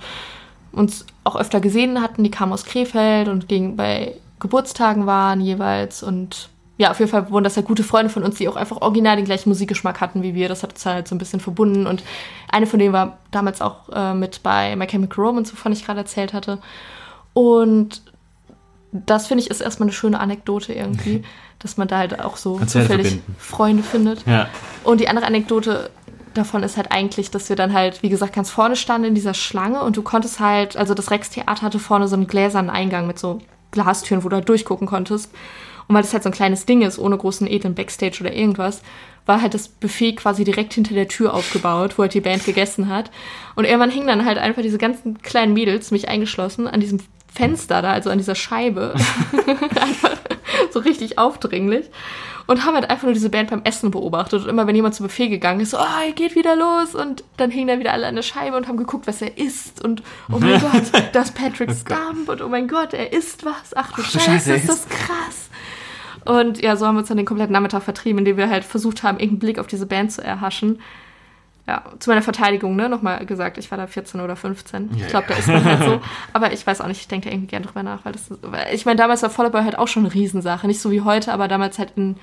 uns auch öfter gesehen hatten. Die kamen aus Krefeld und gingen bei Geburtstagen waren jeweils und ja, auf jeden Fall wurden das halt gute Freunde von uns, die auch einfach original den gleichen Musikgeschmack hatten wie wir. Das hat uns halt so ein bisschen verbunden und eine von denen war damals auch äh, mit bei My Chemical Romance, wovon ich gerade erzählt hatte. Und das finde ich ist erstmal eine schöne Anekdote irgendwie, dass man da halt auch so Konzerte zufällig. Freunde findet. Ja. Und die andere Anekdote davon ist halt eigentlich, dass wir dann halt, wie gesagt, ganz vorne standen in dieser Schlange und du konntest halt, also das Rex-Theater hatte vorne so einen gläsernen Eingang mit so Glastüren, wo du halt durchgucken konntest. Und weil das halt so ein kleines Ding ist, ohne großen edlen Backstage oder irgendwas, war halt das Buffet quasi direkt hinter der Tür aufgebaut, wo halt die Band gegessen hat. Und irgendwann hingen dann halt einfach diese ganzen kleinen Mädels, mich eingeschlossen, an diesem Fenster da, also an dieser Scheibe. einfach so richtig aufdringlich. Und haben halt einfach nur diese Band beim Essen beobachtet. Und immer wenn jemand zum Buffet gegangen ist, so, oh, er geht wieder los. Und dann hingen da wieder alle an der Scheibe und haben geguckt, was er isst. Und oh mein Gott, das ist Patrick Stump. Und oh mein Gott, er isst was. Ach du Ach Scheiße, Scheiße, ist das krass. Und ja, so haben wir uns dann den kompletten Nachmittag vertrieben, indem wir halt versucht haben, irgendeinen Blick auf diese Band zu erhaschen. Ja, zu meiner Verteidigung, ne, nochmal gesagt, ich war da 14 oder 15. Ja, ich glaube, ja. da ist man halt so. Aber ich weiß auch nicht, ich denke da irgendwie gern drüber nach, weil das ist, weil ich meine, damals war Fallout halt auch schon eine Riesensache. Nicht so wie heute, aber damals halt in,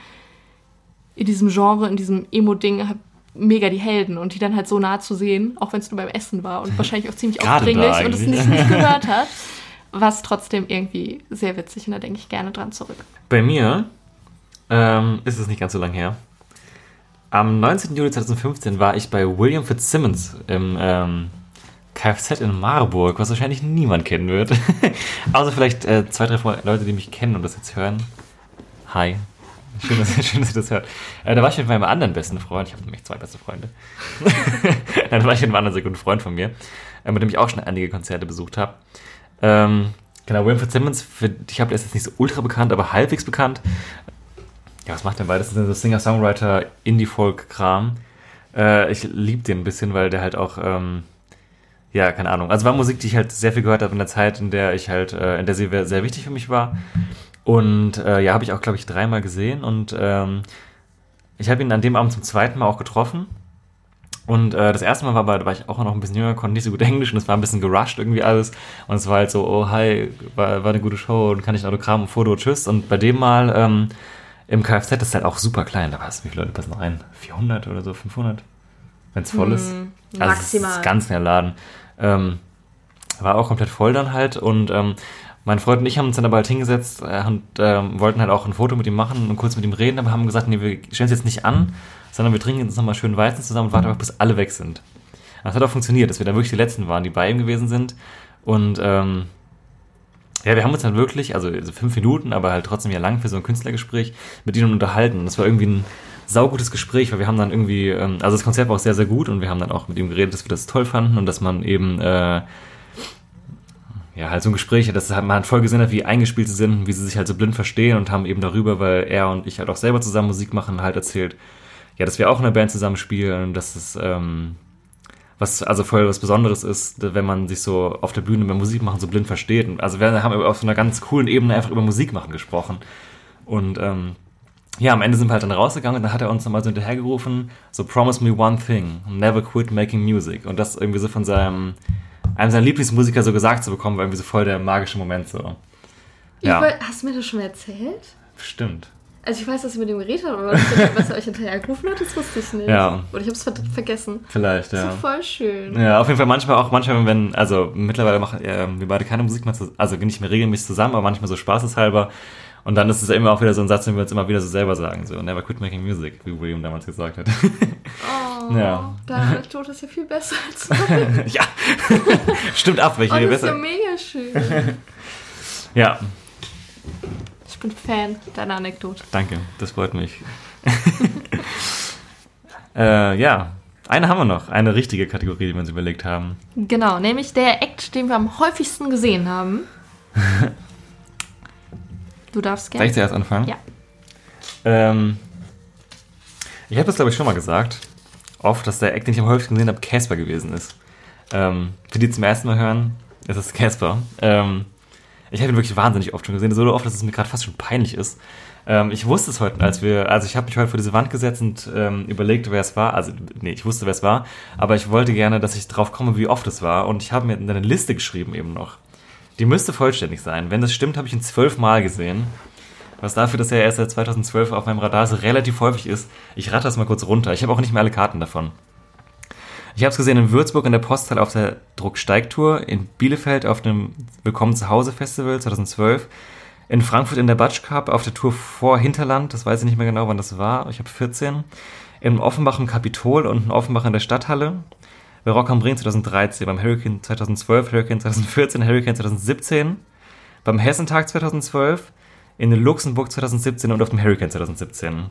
in diesem Genre, in diesem Emo-Ding, mega die Helden und die dann halt so nah zu sehen, auch wenn es nur beim Essen war und wahrscheinlich auch ziemlich aufdringlich und es nicht, nicht gehört hat, war es trotzdem irgendwie sehr witzig und da denke ich gerne dran zurück. Bei mir ähm, ist es nicht ganz so lang her. Am 19. Juli 2015 war ich bei William Fitzsimmons im ähm, Kfz in Marburg, was wahrscheinlich niemand kennen wird. Außer vielleicht äh, zwei, drei Leute, die mich kennen und das jetzt hören. Hi. Schön, dass, schön, dass ihr das hört. Äh, da war ich mit meinem anderen besten Freund, ich habe nämlich zwei beste Freunde. Dann war ich mit einem anderen sehr guten Freund von mir, äh, mit dem ich auch schon einige Konzerte besucht habe. Ähm, genau, William Fitzsimmons, für, ich habe, ist jetzt nicht so ultra bekannt, aber halbwegs bekannt. Ja, was macht der beides? Das ist ein Singer-Songwriter, Indie-Folk-Kram. Äh, ich liebe den ein bisschen, weil der halt auch, ähm, ja, keine Ahnung. Also war Musik, die ich halt sehr viel gehört habe in der Zeit, in der ich halt, äh, in der sie sehr wichtig für mich war. Und äh, ja, habe ich auch, glaube ich, dreimal gesehen. Und ähm, ich habe ihn an dem Abend zum zweiten Mal auch getroffen. Und äh, das erste Mal war, da war ich auch noch ein bisschen jünger, konnte nicht so gut Englisch und es war ein bisschen gerusht irgendwie alles. Und es war halt so, oh hi, war, war eine gute Show und kann ich ein Autogramm, ein Foto, tschüss. Und bei dem Mal ähm, im Kfz ist halt auch super klein. Da war es, wie viele Leute passen rein? 400 oder so, 500? Wenn es voll ist. Hm, Also maximal. es ist ganz kleiner Laden. Ähm, war auch komplett voll dann halt und ähm, mein Freund und ich haben uns dann aber halt hingesetzt äh, und ähm, wollten halt auch ein Foto mit ihm machen und kurz mit ihm reden, aber haben gesagt, nee, wir stellen es jetzt nicht an, sondern wir trinken jetzt nochmal schön Weizen zusammen und warten einfach, bis alle weg sind. Das hat auch funktioniert, dass wir dann wirklich die Letzten waren, die bei ihm gewesen sind und ähm, ja, wir haben uns dann wirklich, also so fünf Minuten, aber halt trotzdem ja lang für so ein Künstlergespräch mit ihnen unterhalten. Das war irgendwie ein saugutes Gespräch, weil wir haben dann irgendwie, ähm, also das Konzert war auch sehr, sehr gut und wir haben dann auch mit ihm geredet, dass wir das toll fanden und dass man eben, äh, ja, halt so ein Gespräch, dass halt, man halt voll gesehen hat, wie eingespielt sie sind, wie sie sich halt so blind verstehen und haben eben darüber, weil er und ich halt auch selber zusammen Musik machen, halt erzählt, ja, dass wir auch in einer Band zusammen spielen und dass es, ähm, was also voll was Besonderes ist, wenn man sich so auf der Bühne beim Musik machen so blind versteht. Und Also wir haben auf so einer ganz coolen Ebene einfach über Musik machen gesprochen. Und ähm, ja, am Ende sind wir halt dann rausgegangen und dann hat er uns nochmal so hinterhergerufen, so promise me one thing, never quit making music. Und das irgendwie so von seinem, einem seiner Lieblingsmusiker so gesagt zu bekommen, war irgendwie so voll der magische Moment so. Ja, woll- hast du mir das schon mal erzählt? stimmt. Also ich weiß, dass ihr mit dem geredet habt, aber was, er euch hinterher gerufen hat, das wusste ich nicht. Ja. Oder ich habe es ver vergessen. Vielleicht, Das ja. ist voll schön. Ja, auf jeden Fall manchmal auch, manchmal, wenn, also mittlerweile machen äh, wir beide keine Musik mehr, zu, also nicht mehr regelmäßig zusammen, aber manchmal so spaßeshalber. Und dann ist es ja immer auch wieder so ein Satz, den wir uns immer wieder so selber sagen, so never quit making music, wie William damals gesagt hat. Oh, Ja. deine Anekdote ist ja viel besser als meine. ja, stimmt ab, welche Oh, hier das ist ja besser. mega schön. Ja, Ich bin Fan deiner Anekdote. danke, das freut mich. äh, ja, eine haben wir noch, eine richtige Kategorie, die wir uns überlegt haben. Genau, nämlich der Act, den wir am häufigsten gesehen haben. Du darfst Soll ich gerne. zuerst anfangen? Ja. Ähm, ich habe das, glaube ich, schon mal gesagt. Oft, dass der Act, den ich am häufigsten gesehen habe, Casper gewesen ist. Ähm, für die zum ersten Mal hören, ist es Casper. Ähm, ich habe ihn wirklich wahnsinnig oft schon gesehen. So oft, dass es mir gerade fast schon peinlich ist. Ähm, ich wusste es heute, als wir, also ich habe mich heute vor diese Wand gesetzt und ähm, überlegt, wer es war. Also, nee, ich wusste, wer es war. Aber ich wollte gerne, dass ich drauf komme, wie oft es war. Und ich habe mir eine Liste geschrieben eben noch. Die müsste vollständig sein. Wenn das stimmt, habe ich ihn zwölfmal gesehen. Was dafür, dass er erst seit 2012 auf meinem Radar so relativ häufig ist. Ich rate das mal kurz runter. Ich habe auch nicht mehr alle Karten davon. Ich habe es gesehen in Würzburg in der Posthalle auf der Drucksteigtour, in Bielefeld auf dem Willkommen zu Hause Festival 2012, in Frankfurt in der Batsch Cup auf der Tour vor Hinterland, das weiß ich nicht mehr genau, wann das war, ich habe 14, in Offenbach im Kapitol und in Offenbach in der Stadthalle, bei Rock am Ring 2013, beim Hurricane 2012, Hurricane 2014, Hurricane 2017, beim Hessentag 2012, in Luxemburg 2017 und auf dem Hurricane 2017.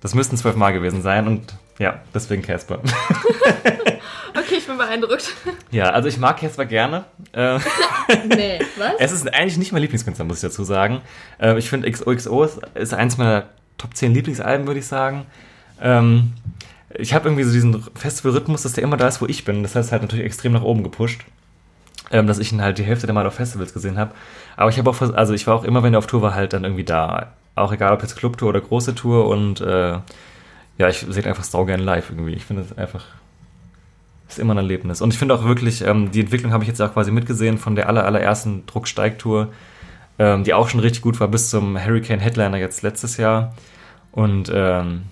Das müssten zwölf Mal gewesen sein und ja, deswegen Casper. Okay, ich bin beeindruckt. Ja, also ich mag Casper gerne. Äh, nee, was? es ist eigentlich nicht mein Lieblingskünstler, muss ich dazu sagen. Äh, ich finde XOXO ist, ist eins meiner Top 10 Lieblingsalben, würde ich sagen. Ähm, ich habe irgendwie so diesen Festivalrhythmus, dass der immer da ist, wo ich bin. Das heißt halt natürlich extrem nach oben gepusht. Ähm, dass ich ihn halt die Hälfte der Mal auf Festivals gesehen habe. Aber ich habe auch, also ich war auch immer, wenn er auf Tour war, halt dann irgendwie da. Auch egal, ob jetzt Clubtour oder große Tour und äh, ja, ich sehe ihn einfach saugern live irgendwie. Ich finde es einfach ist immer ein Erlebnis. Und ich finde auch wirklich, ähm, die Entwicklung habe ich jetzt auch quasi mitgesehen von der aller, allerersten Drucksteigtour, ähm, die auch schon richtig gut war, bis zum Hurricane Headliner jetzt letztes Jahr. Und ähm,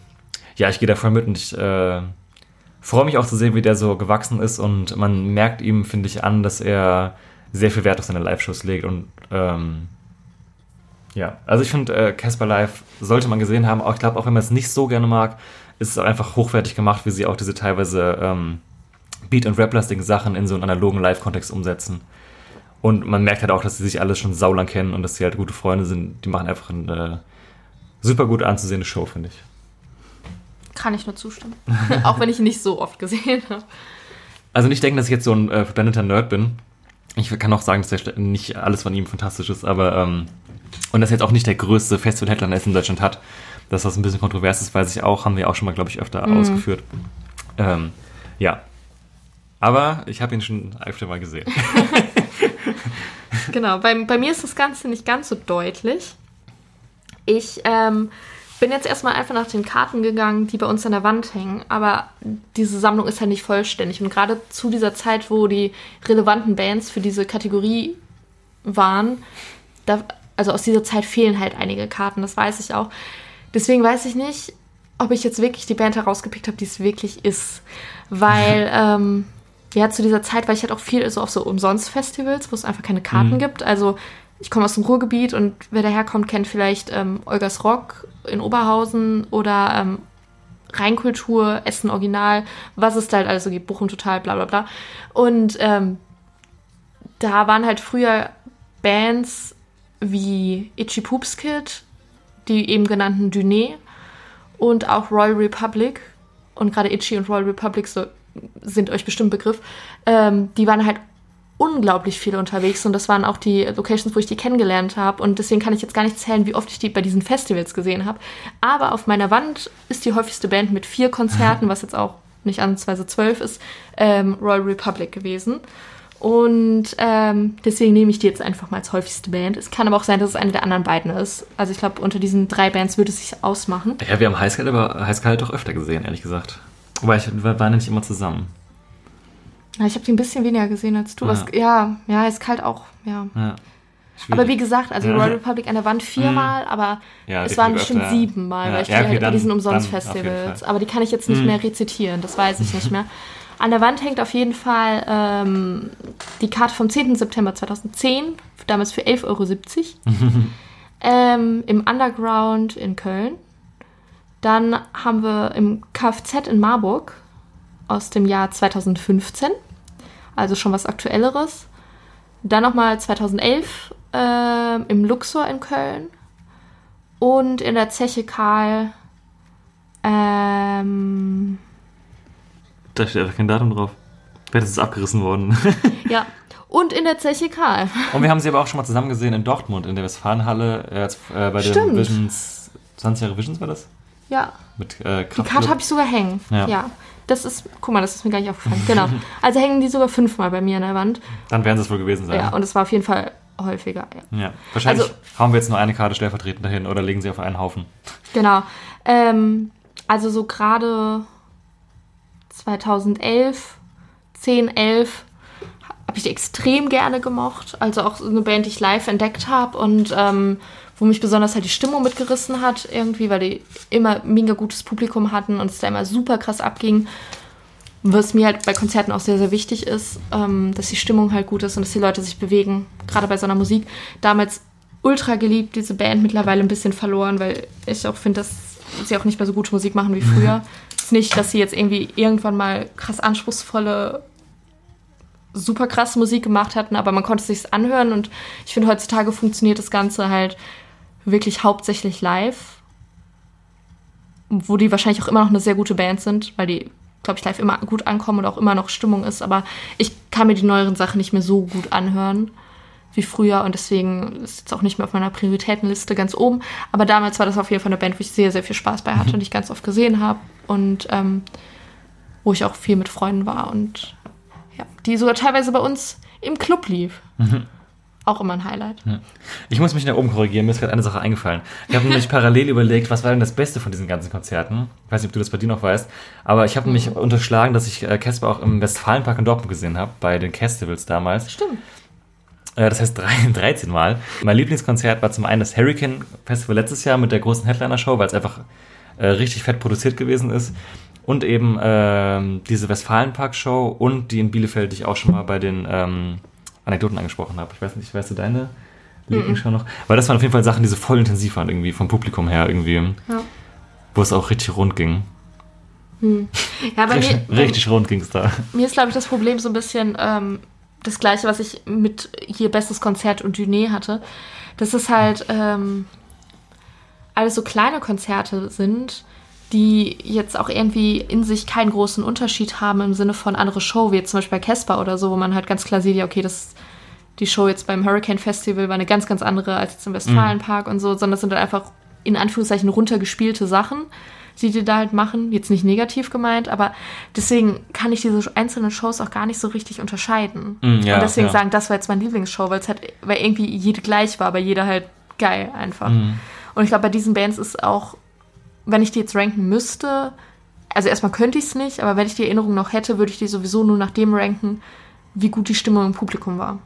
ja, ich gehe da voll mit und ich äh, freue mich auch zu sehen, wie der so gewachsen ist. Und man merkt ihm, finde ich, an, dass er sehr viel Wert auf seine Live-Shows legt. Und ähm, ja, also ich finde, äh, Casper Live sollte man gesehen haben. Auch ich glaube, auch wenn man es nicht so gerne mag, ist es einfach hochwertig gemacht, wie sie auch diese teilweise ähm, Beat- und Rap-lastigen Sachen in so einen analogen Live-Kontext umsetzen. Und man merkt halt auch, dass sie sich alle schon saulang kennen und dass sie halt gute Freunde sind. Die machen einfach einen, äh, super gut anzusehende Show, finde ich. Kann ich nur zustimmen. Auch wenn ich ihn nicht so oft gesehen habe. Also nicht denken, dass ich jetzt so ein äh, verblendeter Nerd bin. Ich kann auch sagen, dass der, nicht alles von ihm fantastisch ist, aber ähm, und dass er jetzt auch nicht der größte Festival-Headliner ist in Deutschland hat. Dass das ein bisschen kontrovers ist, weiß ich auch, haben wir auch schon mal, glaube ich, öfter Mhm. ausgeführt. Ähm, ja. Aber ich habe ihn schon öfter mal gesehen. Genau, bei, bei mir ist das Ganze nicht ganz so deutlich. Ich ähm, bin jetzt erstmal einfach nach den Karten gegangen, die bei uns an der Wand hängen, aber diese Sammlung ist halt nicht vollständig. Und gerade zu dieser Zeit, wo die relevanten Bands für diese Kategorie waren, da, also aus dieser Zeit fehlen halt einige Karten, das weiß ich auch. Deswegen weiß ich nicht, ob ich jetzt wirklich die Band herausgepickt habe, die es wirklich ist. Weil, ähm, ja, zu dieser Zeit war ich halt auch viel so auf so Umsonst-Festivals, wo es einfach keine Karten Mhm. gibt. Also ich komme aus dem Ruhrgebiet und wer daherkommt, kennt vielleicht ähm, Olgas Rock in Oberhausen oder ähm, Rheinkultur, Essen Original, was es da halt alles so gibt, Bochum Total, bla bla bla. Und ähm, da waren halt früher Bands wie Itchy Poops Kid, die eben genannten Duné und auch Royal Republic. Und gerade Itchy und Royal Republic so, sind euch bestimmt Begriff. Ähm, die waren halt unglaublich viel unterwegs und das waren auch die Locations, wo ich die kennengelernt habe. Und deswegen kann ich jetzt gar nicht zählen, wie oft ich die bei diesen Festivals gesehen habe. Aber auf meiner Wand ist die häufigste Band mit vier Konzerten, was jetzt auch nicht ansatzweise zwölf ist, ähm, Royal Republic gewesen. Und ähm, deswegen nehme ich die jetzt einfach mal als häufigste Band. Es kann aber auch sein, dass es eine der anderen beiden ist. Also ich glaube, unter diesen drei Bands würde es sich ausmachen. Ja, wir haben Highscale aber Highscale doch öfter gesehen, ehrlich gesagt. Wobei ich, wir waren ja nicht immer zusammen. Ja, ich habe die ein bisschen weniger gesehen als du. Ja. Was, ja, ja, ist kalt auch, ja. Ja. Aber wie gesagt, also. Royal Republic an der Wand viermal, aber Ja, es waren bestimmt öfter, siebenmal, Ja, weil ich die okay, halt bei dann- diesen auf jeden Umsonst-Festivals. Aber die kann ich jetzt nicht Mhm. mehr rezitieren, das weiß ich nicht mehr. An der Wand hängt auf jeden Fall ähm, die Karte vom 10. September 2010, damals für 11,70 Euro. ähm, Im Underground in Köln. Dann haben wir im Kfz in Marburg aus dem Jahr 2015, also schon was Aktuelleres. Dann nochmal 2011 ähm, im Luxor in Köln und in der Zeche Karl. Ähm, Da steht einfach kein Datum drauf. Vielleicht ist es abgerissen worden. ja, und in der Zeche Karl. Und wir haben sie aber auch schon mal zusammen gesehen in Dortmund, in der Westfalenhalle, äh, äh, bei Stimmt. den Visions, 20 Jahre Visions war das? Ja, Mit äh, die Kraftklub. Karte habe ich sogar hängen. Ja. Ja. Das ist, guck mal, das ist mir gar nicht aufgefallen. Genau. Also hängen die sogar fünfmal bei mir an der Wand. Dann werden sie es wohl gewesen sein. Ja, und es war auf jeden Fall häufiger. Ja. Ja. Wahrscheinlich Also- hauen wir jetzt nur eine Karte stellvertretend dahin oder legen sie auf einen Haufen. Genau. Ähm, also so gerade 2011, 10, 11 habe ich die extrem gerne gemocht. Also auch so eine Band, die ich live entdeckt habe und ähm, wo mich besonders halt die Stimmung mitgerissen hat irgendwie, weil die immer mega gutes Publikum hatten und es da immer super krass abging. Was mir halt bei Konzerten auch sehr, sehr wichtig ist, ähm, dass die Stimmung halt gut ist und dass die Leute sich bewegen, gerade bei so einer Musik. Damals ultra geliebt, diese Band mittlerweile ein bisschen verloren, weil ich auch finde, dass sie auch nicht mehr so gute Musik machen wie früher. ist nicht, dass sie jetzt irgendwie irgendwann mal krass anspruchsvolle, super krasse Musik gemacht hatten, aber man konnte es sich anhören und ich finde, heutzutage funktioniert das Ganze halt wirklich hauptsächlich live, wo die wahrscheinlich auch immer noch eine sehr gute Band sind, weil die, glaube ich, live immer gut ankommen und auch immer noch Stimmung ist, aber ich kann mir die neueren Sachen nicht mehr so gut anhören wie früher und deswegen ist jetzt auch nicht mehr auf meiner Prioritätenliste ganz oben. Aber damals war das auf jeden Fall eine Band, wo ich sehr, sehr viel Spaß bei hatte und ich ganz oft gesehen habe und ähm, wo ich auch viel mit Freunden war und ja, die sogar teilweise bei uns im Club lief. Auch immer ein Highlight. Ich muss mich nach oben korrigieren, mir ist gerade eine Sache eingefallen. Ich habe nämlich parallel überlegt, was war denn das Beste von diesen ganzen Konzerten? Ich weiß nicht, ob du das bei dir noch weißt, aber ich habe nämlich unterschlagen, dass ich äh, Casper auch im Westfalenpark in Dortmund gesehen habe, bei den Festivals damals. Stimmt. Äh, das heißt drei, 13 Mal. Mein Lieblingskonzert war zum einen das Hurricane Festival letztes Jahr mit der großen Headliner-Show, weil es einfach äh, richtig fett produziert gewesen ist. Und eben ähm, diese Westfalenpark-Show und die in Bielefeld, die ich auch schon mal bei den ähm, Anekdoten angesprochen habe. Ich weiß nicht, weißt du deine Lieblingsshow noch? Weil das waren auf jeden Fall Sachen, die so voll intensiv waren, irgendwie vom Publikum her, irgendwie, Ja. wo es auch richtig rund ging. Ja, bei Richtig, mir, richtig rund ging es da. Mir ist, glaube ich, das Problem so ein bisschen ähm, das gleiche, was ich mit hier Bestes Konzert und Diner hatte. Das ist halt, ähm, alles so kleine Konzerte sind, die jetzt auch irgendwie in sich keinen großen Unterschied haben im Sinne von andere Show, wie jetzt zum Beispiel bei Casper oder so, wo man halt ganz klar sieht, ja, okay, das die Show jetzt beim Hurricane Festival war eine ganz, ganz andere als jetzt im Westfalenpark mhm. und so, sondern das sind halt einfach in Anführungszeichen runtergespielte Sachen, die die da halt machen. Jetzt nicht negativ gemeint, aber deswegen kann ich diese einzelnen Shows auch gar nicht so richtig unterscheiden. Mhm, ja, und deswegen ja. sagen, das war jetzt mein Lieblingsshow, weil es halt, weil irgendwie jede gleich war, aber jeder halt geil einfach. Mhm. Und ich glaube, bei diesen Bands ist auch, wenn ich die jetzt ranken müsste, also erstmal könnte ich es nicht, aber wenn ich die Erinnerung noch hätte, würde ich die sowieso nur nach dem ranken, wie gut die Stimmung im Publikum war.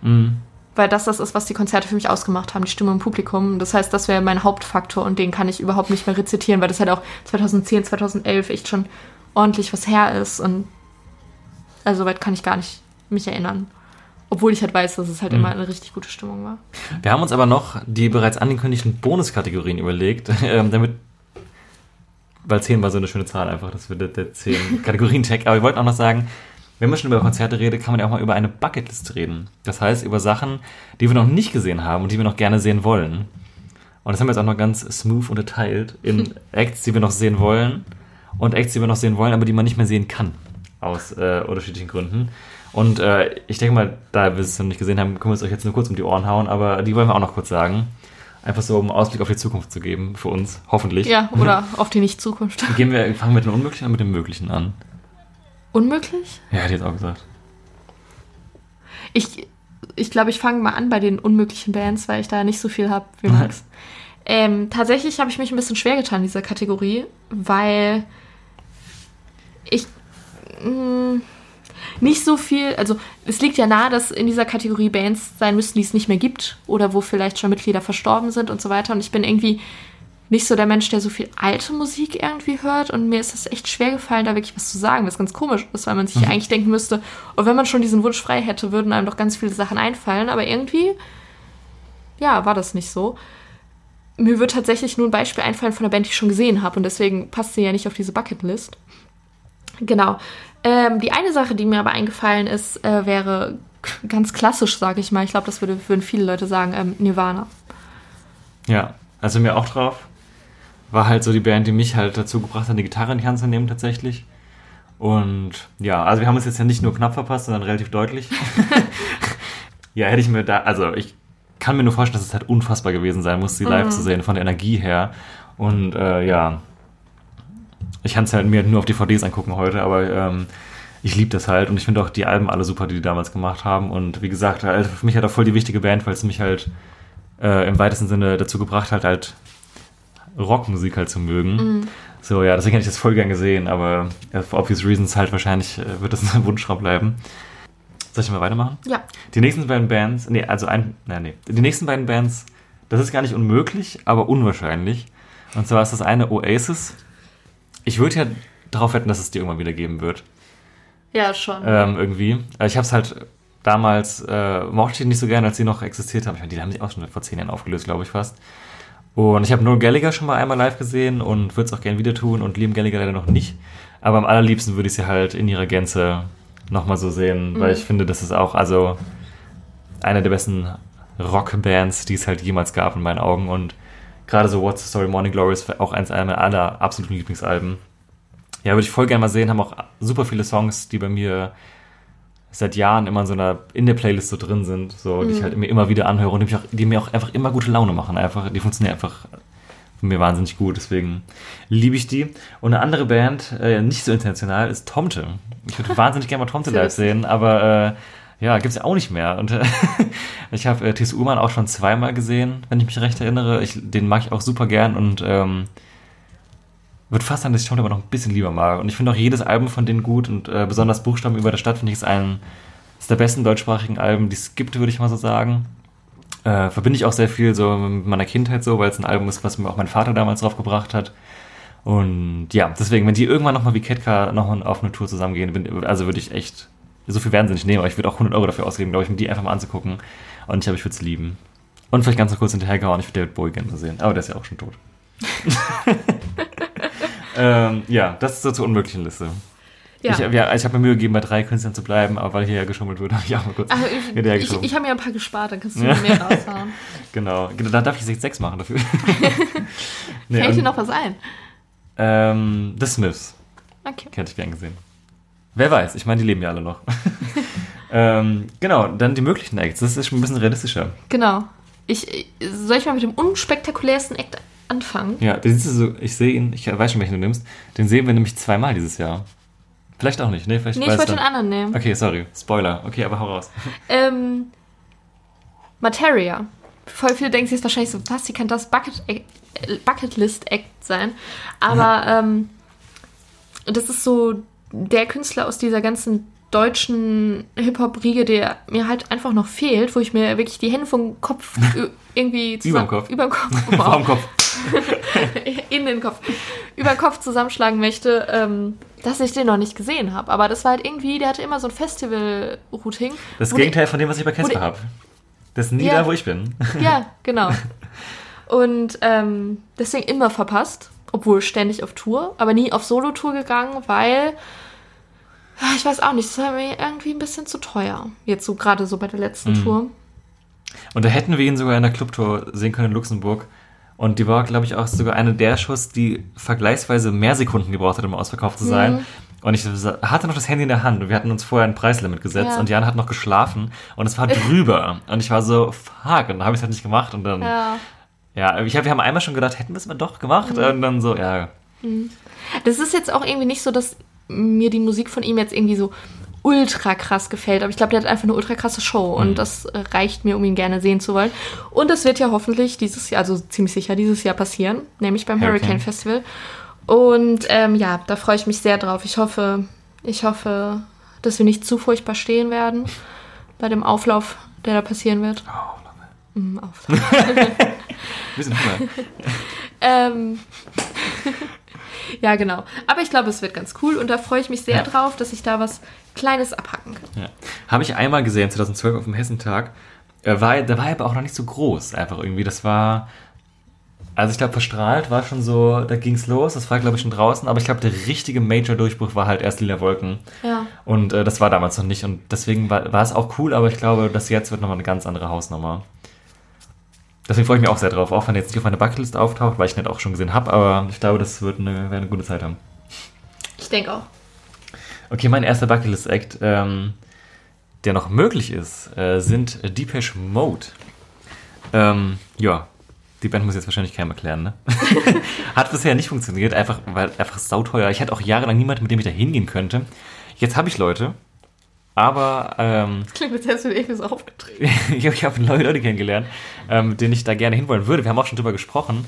Mhm. Weil das das ist, was die Konzerte für mich ausgemacht haben, die Stimme im Publikum. Das heißt, das wäre mein Hauptfaktor und den kann ich überhaupt nicht mehr rezitieren, weil das halt auch 2010, 2011 echt schon ordentlich was her ist. Und also weit kann ich gar nicht mich erinnern. Obwohl ich halt weiß, dass es halt mhm. immer eine richtig gute Stimmung war. Wir haben uns aber noch die bereits angekündigten Bonuskategorien überlegt, ähm, damit weil 10 war so eine schöne Zahl einfach, das wird der, der 10 Kategorien-Tag. Aber wir wollten auch noch sagen, wenn man schon über Konzerte redet, kann man ja auch mal über eine Bucketlist reden. Das heißt, über Sachen, die wir noch nicht gesehen haben und die wir noch gerne sehen wollen. Und das haben wir jetzt auch noch ganz smooth unterteilt in Acts, die wir noch sehen wollen und Acts, die wir noch sehen wollen, aber die man nicht mehr sehen kann. Aus äh, unterschiedlichen Gründen. Und äh, ich denke mal, da wir es noch nicht gesehen haben, können wir es euch jetzt nur kurz um die Ohren hauen, aber die wollen wir auch noch kurz sagen. Einfach so, um Ausblick auf die Zukunft zu geben, für uns, hoffentlich. Ja, oder auf die Nicht-Zukunft. Gehen wir, fangen wir mit dem Unmöglichen an mit dem Möglichen an. Unmöglich? Ja, hätte ich jetzt auch gesagt. Ich ich glaube, ich fange mal an bei den unmöglichen Bands, weil ich da nicht so viel habe wie Max. ähm, tatsächlich habe ich mich ein bisschen schwer getan in dieser Kategorie, weil ich mh, mm, nicht so viel, also es liegt ja nahe, dass in dieser Kategorie Bands sein müssten, die es nicht mehr gibt oder wo vielleicht schon Mitglieder verstorben sind und so weiter. Und ich bin irgendwie nicht so der Mensch, der so viel alte Musik irgendwie hört. Und mir ist es echt schwer gefallen, da wirklich was zu sagen, was ganz komisch ist, weil man sich mhm. eigentlich denken müsste, und oh, wenn man schon diesen Wunsch frei hätte, würden einem doch ganz viele Sachen einfallen. Aber irgendwie, ja, war das nicht so. Mir wird tatsächlich nur ein Beispiel einfallen von einer Band, die ich schon gesehen habe. Und deswegen passt sie ja nicht auf diese Bucketlist. Genau. Ähm, die eine Sache, die mir aber eingefallen ist, äh, wäre ganz klassisch, sage ich mal. Ich glaube, das würde, würden viele Leute sagen, ähm, Nirvana. Ja, also mir auch drauf war halt so die Band, die mich halt dazu gebracht hat, die Gitarre in die Hand zu nehmen tatsächlich. Und ja, also wir haben uns jetzt ja nicht nur knapp verpasst, sondern relativ deutlich. ja, hätte ich mir da, also ich kann mir nur vorstellen, dass es halt unfassbar gewesen sein muss, sie live mhm. zu sehen, von der Energie her. Und äh, ja, ich kann es halt mir nur auf DVDs angucken heute, aber ähm, ich liebe das halt und ich finde auch die Alben alle super, die die damals gemacht haben. Und wie gesagt, halt, für mich halt auch voll die wichtige Band, weil es mich halt äh, im weitesten Sinne dazu gebracht hat, halt Rockmusik halt zu mögen. Mhm. So, ja, deswegen hätte ich das voll gern gesehen, aber äh, for obvious reasons halt wahrscheinlich äh, wird das ein Wunschraum bleiben. Soll ich mal weitermachen? Ja. Die nächsten beiden Bands, nee, also ein, nein, nee, die nächsten beiden Bands, das ist gar nicht unmöglich, aber unwahrscheinlich. Und zwar ist das eine Oasis. Ich würde ja darauf wetten, dass es die irgendwann wieder geben wird. Ja, schon. Ähm, irgendwie. Ich habe es halt damals, äh, mochte ich nicht so gerne, als sie noch existiert haben. Ich meine, die haben sich auch schon vor zehn Jahren aufgelöst, glaube ich fast. Und ich habe Noel Gallagher schon mal einmal live gesehen und würde es auch gerne wieder tun und Liam Gallagher leider noch nicht. Aber am allerliebsten würde ich sie halt in ihrer Gänze nochmal so sehen, mhm. weil ich finde, das ist auch also eine der besten Rockbands, die es halt jemals gab in meinen Augen. Und gerade so What's the Story Morning Glory ist auch eins meiner aller absoluten Lieblingsalben. Ja, würde ich voll gerne mal sehen, haben auch super viele Songs, die bei mir seit Jahren immer in so einer, in der Playlist so drin sind, so, die ich mhm. halt mir immer wieder anhöre und die, auch, die mir auch einfach immer gute Laune machen. Einfach, die funktionieren einfach von mir wahnsinnig gut, deswegen liebe ich die. Und eine andere Band, äh, nicht so international, ist Tomte. Ich würde wahnsinnig gerne mal Tomte live sehen, aber äh, ja, gibt's ja auch nicht mehr. Und äh, ich habe äh, T.S. Ullmann auch schon zweimal gesehen, wenn ich mich recht erinnere. Ich, den mag ich auch super gern und ähm, würde fast sagen, dass ich Tone aber noch ein bisschen lieber mag. Und ich finde auch jedes Album von denen gut und äh, besonders Buchstaben über der Stadt finde ich ist ein ist der besten deutschsprachigen Alben, die es gibt, würde ich mal so sagen. Äh, verbinde ich auch sehr viel so mit meiner Kindheit so, weil es ein Album ist, was mir auch mein Vater damals draufgebracht hat. Und ja, deswegen, wenn die irgendwann nochmal wie Ketka nochmal auf eine Tour zusammengehen, bin, also würde ich echt, so viel werden sie nicht nehmen, aber ich würde auch 100 Euro dafür ausgeben, glaube ich, mir die einfach mal anzugucken. Und ich glaube, ich würde es lieben. Und vielleicht ganz noch kurz hinterhergehauen, ich würde David Bowie gerne sehen, aber der ist ja auch schon tot. ähm, ja, das ist so zur unmöglichen Liste. Ja. Ich, ja, ich habe mir Mühe gegeben, bei drei Künstlern zu bleiben, aber weil hier ja geschummelt wird, habe ich auch mal kurz Ach, ich, ich, ich habe mir ein paar gespart, dann kannst du Ja. mehr raushauen. Genau, da darf ich jetzt sechs machen dafür. nee, Fällt dir noch was ein? ähm, The Smiths. Okay. Hätte ich gern gesehen. Wer weiß, ich meine, die leben ja alle noch. ähm, genau, dann die möglichen Acts. Das ist schon ein bisschen realistischer. Genau. Ich, soll ich mal mit dem unspektakulärsten Act anfangen? Ja, den siehst du so, ich sehe ihn, ich weiß schon, welchen du nimmst. Den sehen wir nämlich zweimal dieses Jahr. Vielleicht auch nicht, ne? Vielleicht Nee, ich wollte den anderen nehmen. Okay, sorry. Spoiler. Okay, aber hau raus. Ähm, Materia. Voll viele denken sich jetzt wahrscheinlich so, was, wie kann das Bucket, äh, Bucketlist-Act sein? Aber ähm, das ist so der Künstler aus dieser ganzen deutschen Hip-Hop-Riege, der mir halt einfach noch fehlt, wo ich mir wirklich die Hände vom Kopf irgendwie Überm Kopf. Überm Kopf. Vorm Kopf. in den Kopf, über den Kopf zusammenschlagen möchte, ähm, dass ich den noch nicht gesehen habe. Aber das war halt irgendwie, der hatte immer so ein Festival-Routing. Das Gegenteil von dem, was ich bei Casper habe. Das ist nie Ja. da, wo ich bin. Ja, genau. Und ähm, deswegen immer verpasst, obwohl ständig auf Tour, aber nie auf Solo-Tour gegangen, weil ich weiß auch nicht, das war mir irgendwie ein bisschen zu teuer. Jetzt so gerade so bei der letzten Mhm. Tour. Und da hätten wir ihn sogar in der Clubtour sehen können in Luxemburg. Und die war, glaube ich, auch sogar eine der Shows, die vergleichsweise mehr Sekunden gebraucht hat, um ausverkauft zu sein. Mhm. Und ich hatte noch das Handy in der Hand und wir hatten uns vorher ein Preislimit gesetzt Ja. und Jan hat noch geschlafen und es war drüber. und ich war so, fuck, und dann habe ich es halt nicht gemacht und dann, ja, Ja. ich hab, wir haben einmal schon gedacht, hätten wir es mal doch gemacht Mhm. und dann so, ja, Das ist jetzt auch irgendwie nicht so, dass mir die Musik von ihm jetzt irgendwie so ultra krass gefällt, aber ich glaube, der hat einfach eine ultra krasse Show und das äh, reicht mir, um ihn gerne sehen zu wollen. Und das wird ja hoffentlich dieses Jahr, also ziemlich sicher dieses Jahr passieren, nämlich beim Hurricane. Hurricane, Festival. Und ähm, ja, da freue ich mich sehr drauf. Ich hoffe, ich hoffe, dass wir nicht zu furchtbar stehen werden bei dem Auflauf, der da passieren wird. Mm, Auflauf. wir sind Hunger. Ähm, ja, genau. Aber ich glaube, es wird ganz cool und da freue ich mich sehr Ja. drauf, dass ich da was Kleines abhacken kann. Ja. Habe ich einmal gesehen, 2012 auf dem Hessentag. Er war, der war aber auch noch nicht so groß, einfach irgendwie. Das war, also ich glaube, verstrahlt war schon so, da ging's los. Das war, glaube ich, schon draußen. Aber ich glaube, der richtige Major-Durchbruch war halt erst Lila Wolken. Ja. Und äh, das war damals noch nicht. Und deswegen war, war es auch cool, aber ich glaube, das jetzt wird nochmal eine ganz andere Hausnummer. Deswegen freue ich mich auch sehr drauf, auch wenn er jetzt nicht auf meiner Bucketlist auftaucht, weil ich ihn nicht auch schon gesehen habe. Aber ich glaube, das wird eine, eine gute Zeit haben. Ich denke auch. Okay, mein erster Bucketlist-Act, ähm, der noch möglich ist, äh, sind Depeche Mode. Ähm, ja, die Band muss ich jetzt wahrscheinlich keinem erklären, ne? Hat bisher nicht funktioniert, einfach, weil einfach sauteuer. Ich hatte auch jahrelang niemanden, mit dem ich da hingehen könnte. Jetzt habe ich Leute, aber ähm, Klingt, als hättest du dir aufgetreten. ich habe hab neue Leute kennengelernt, ähm, mit denen ich da gerne hinwollen würde. Wir haben auch schon drüber gesprochen.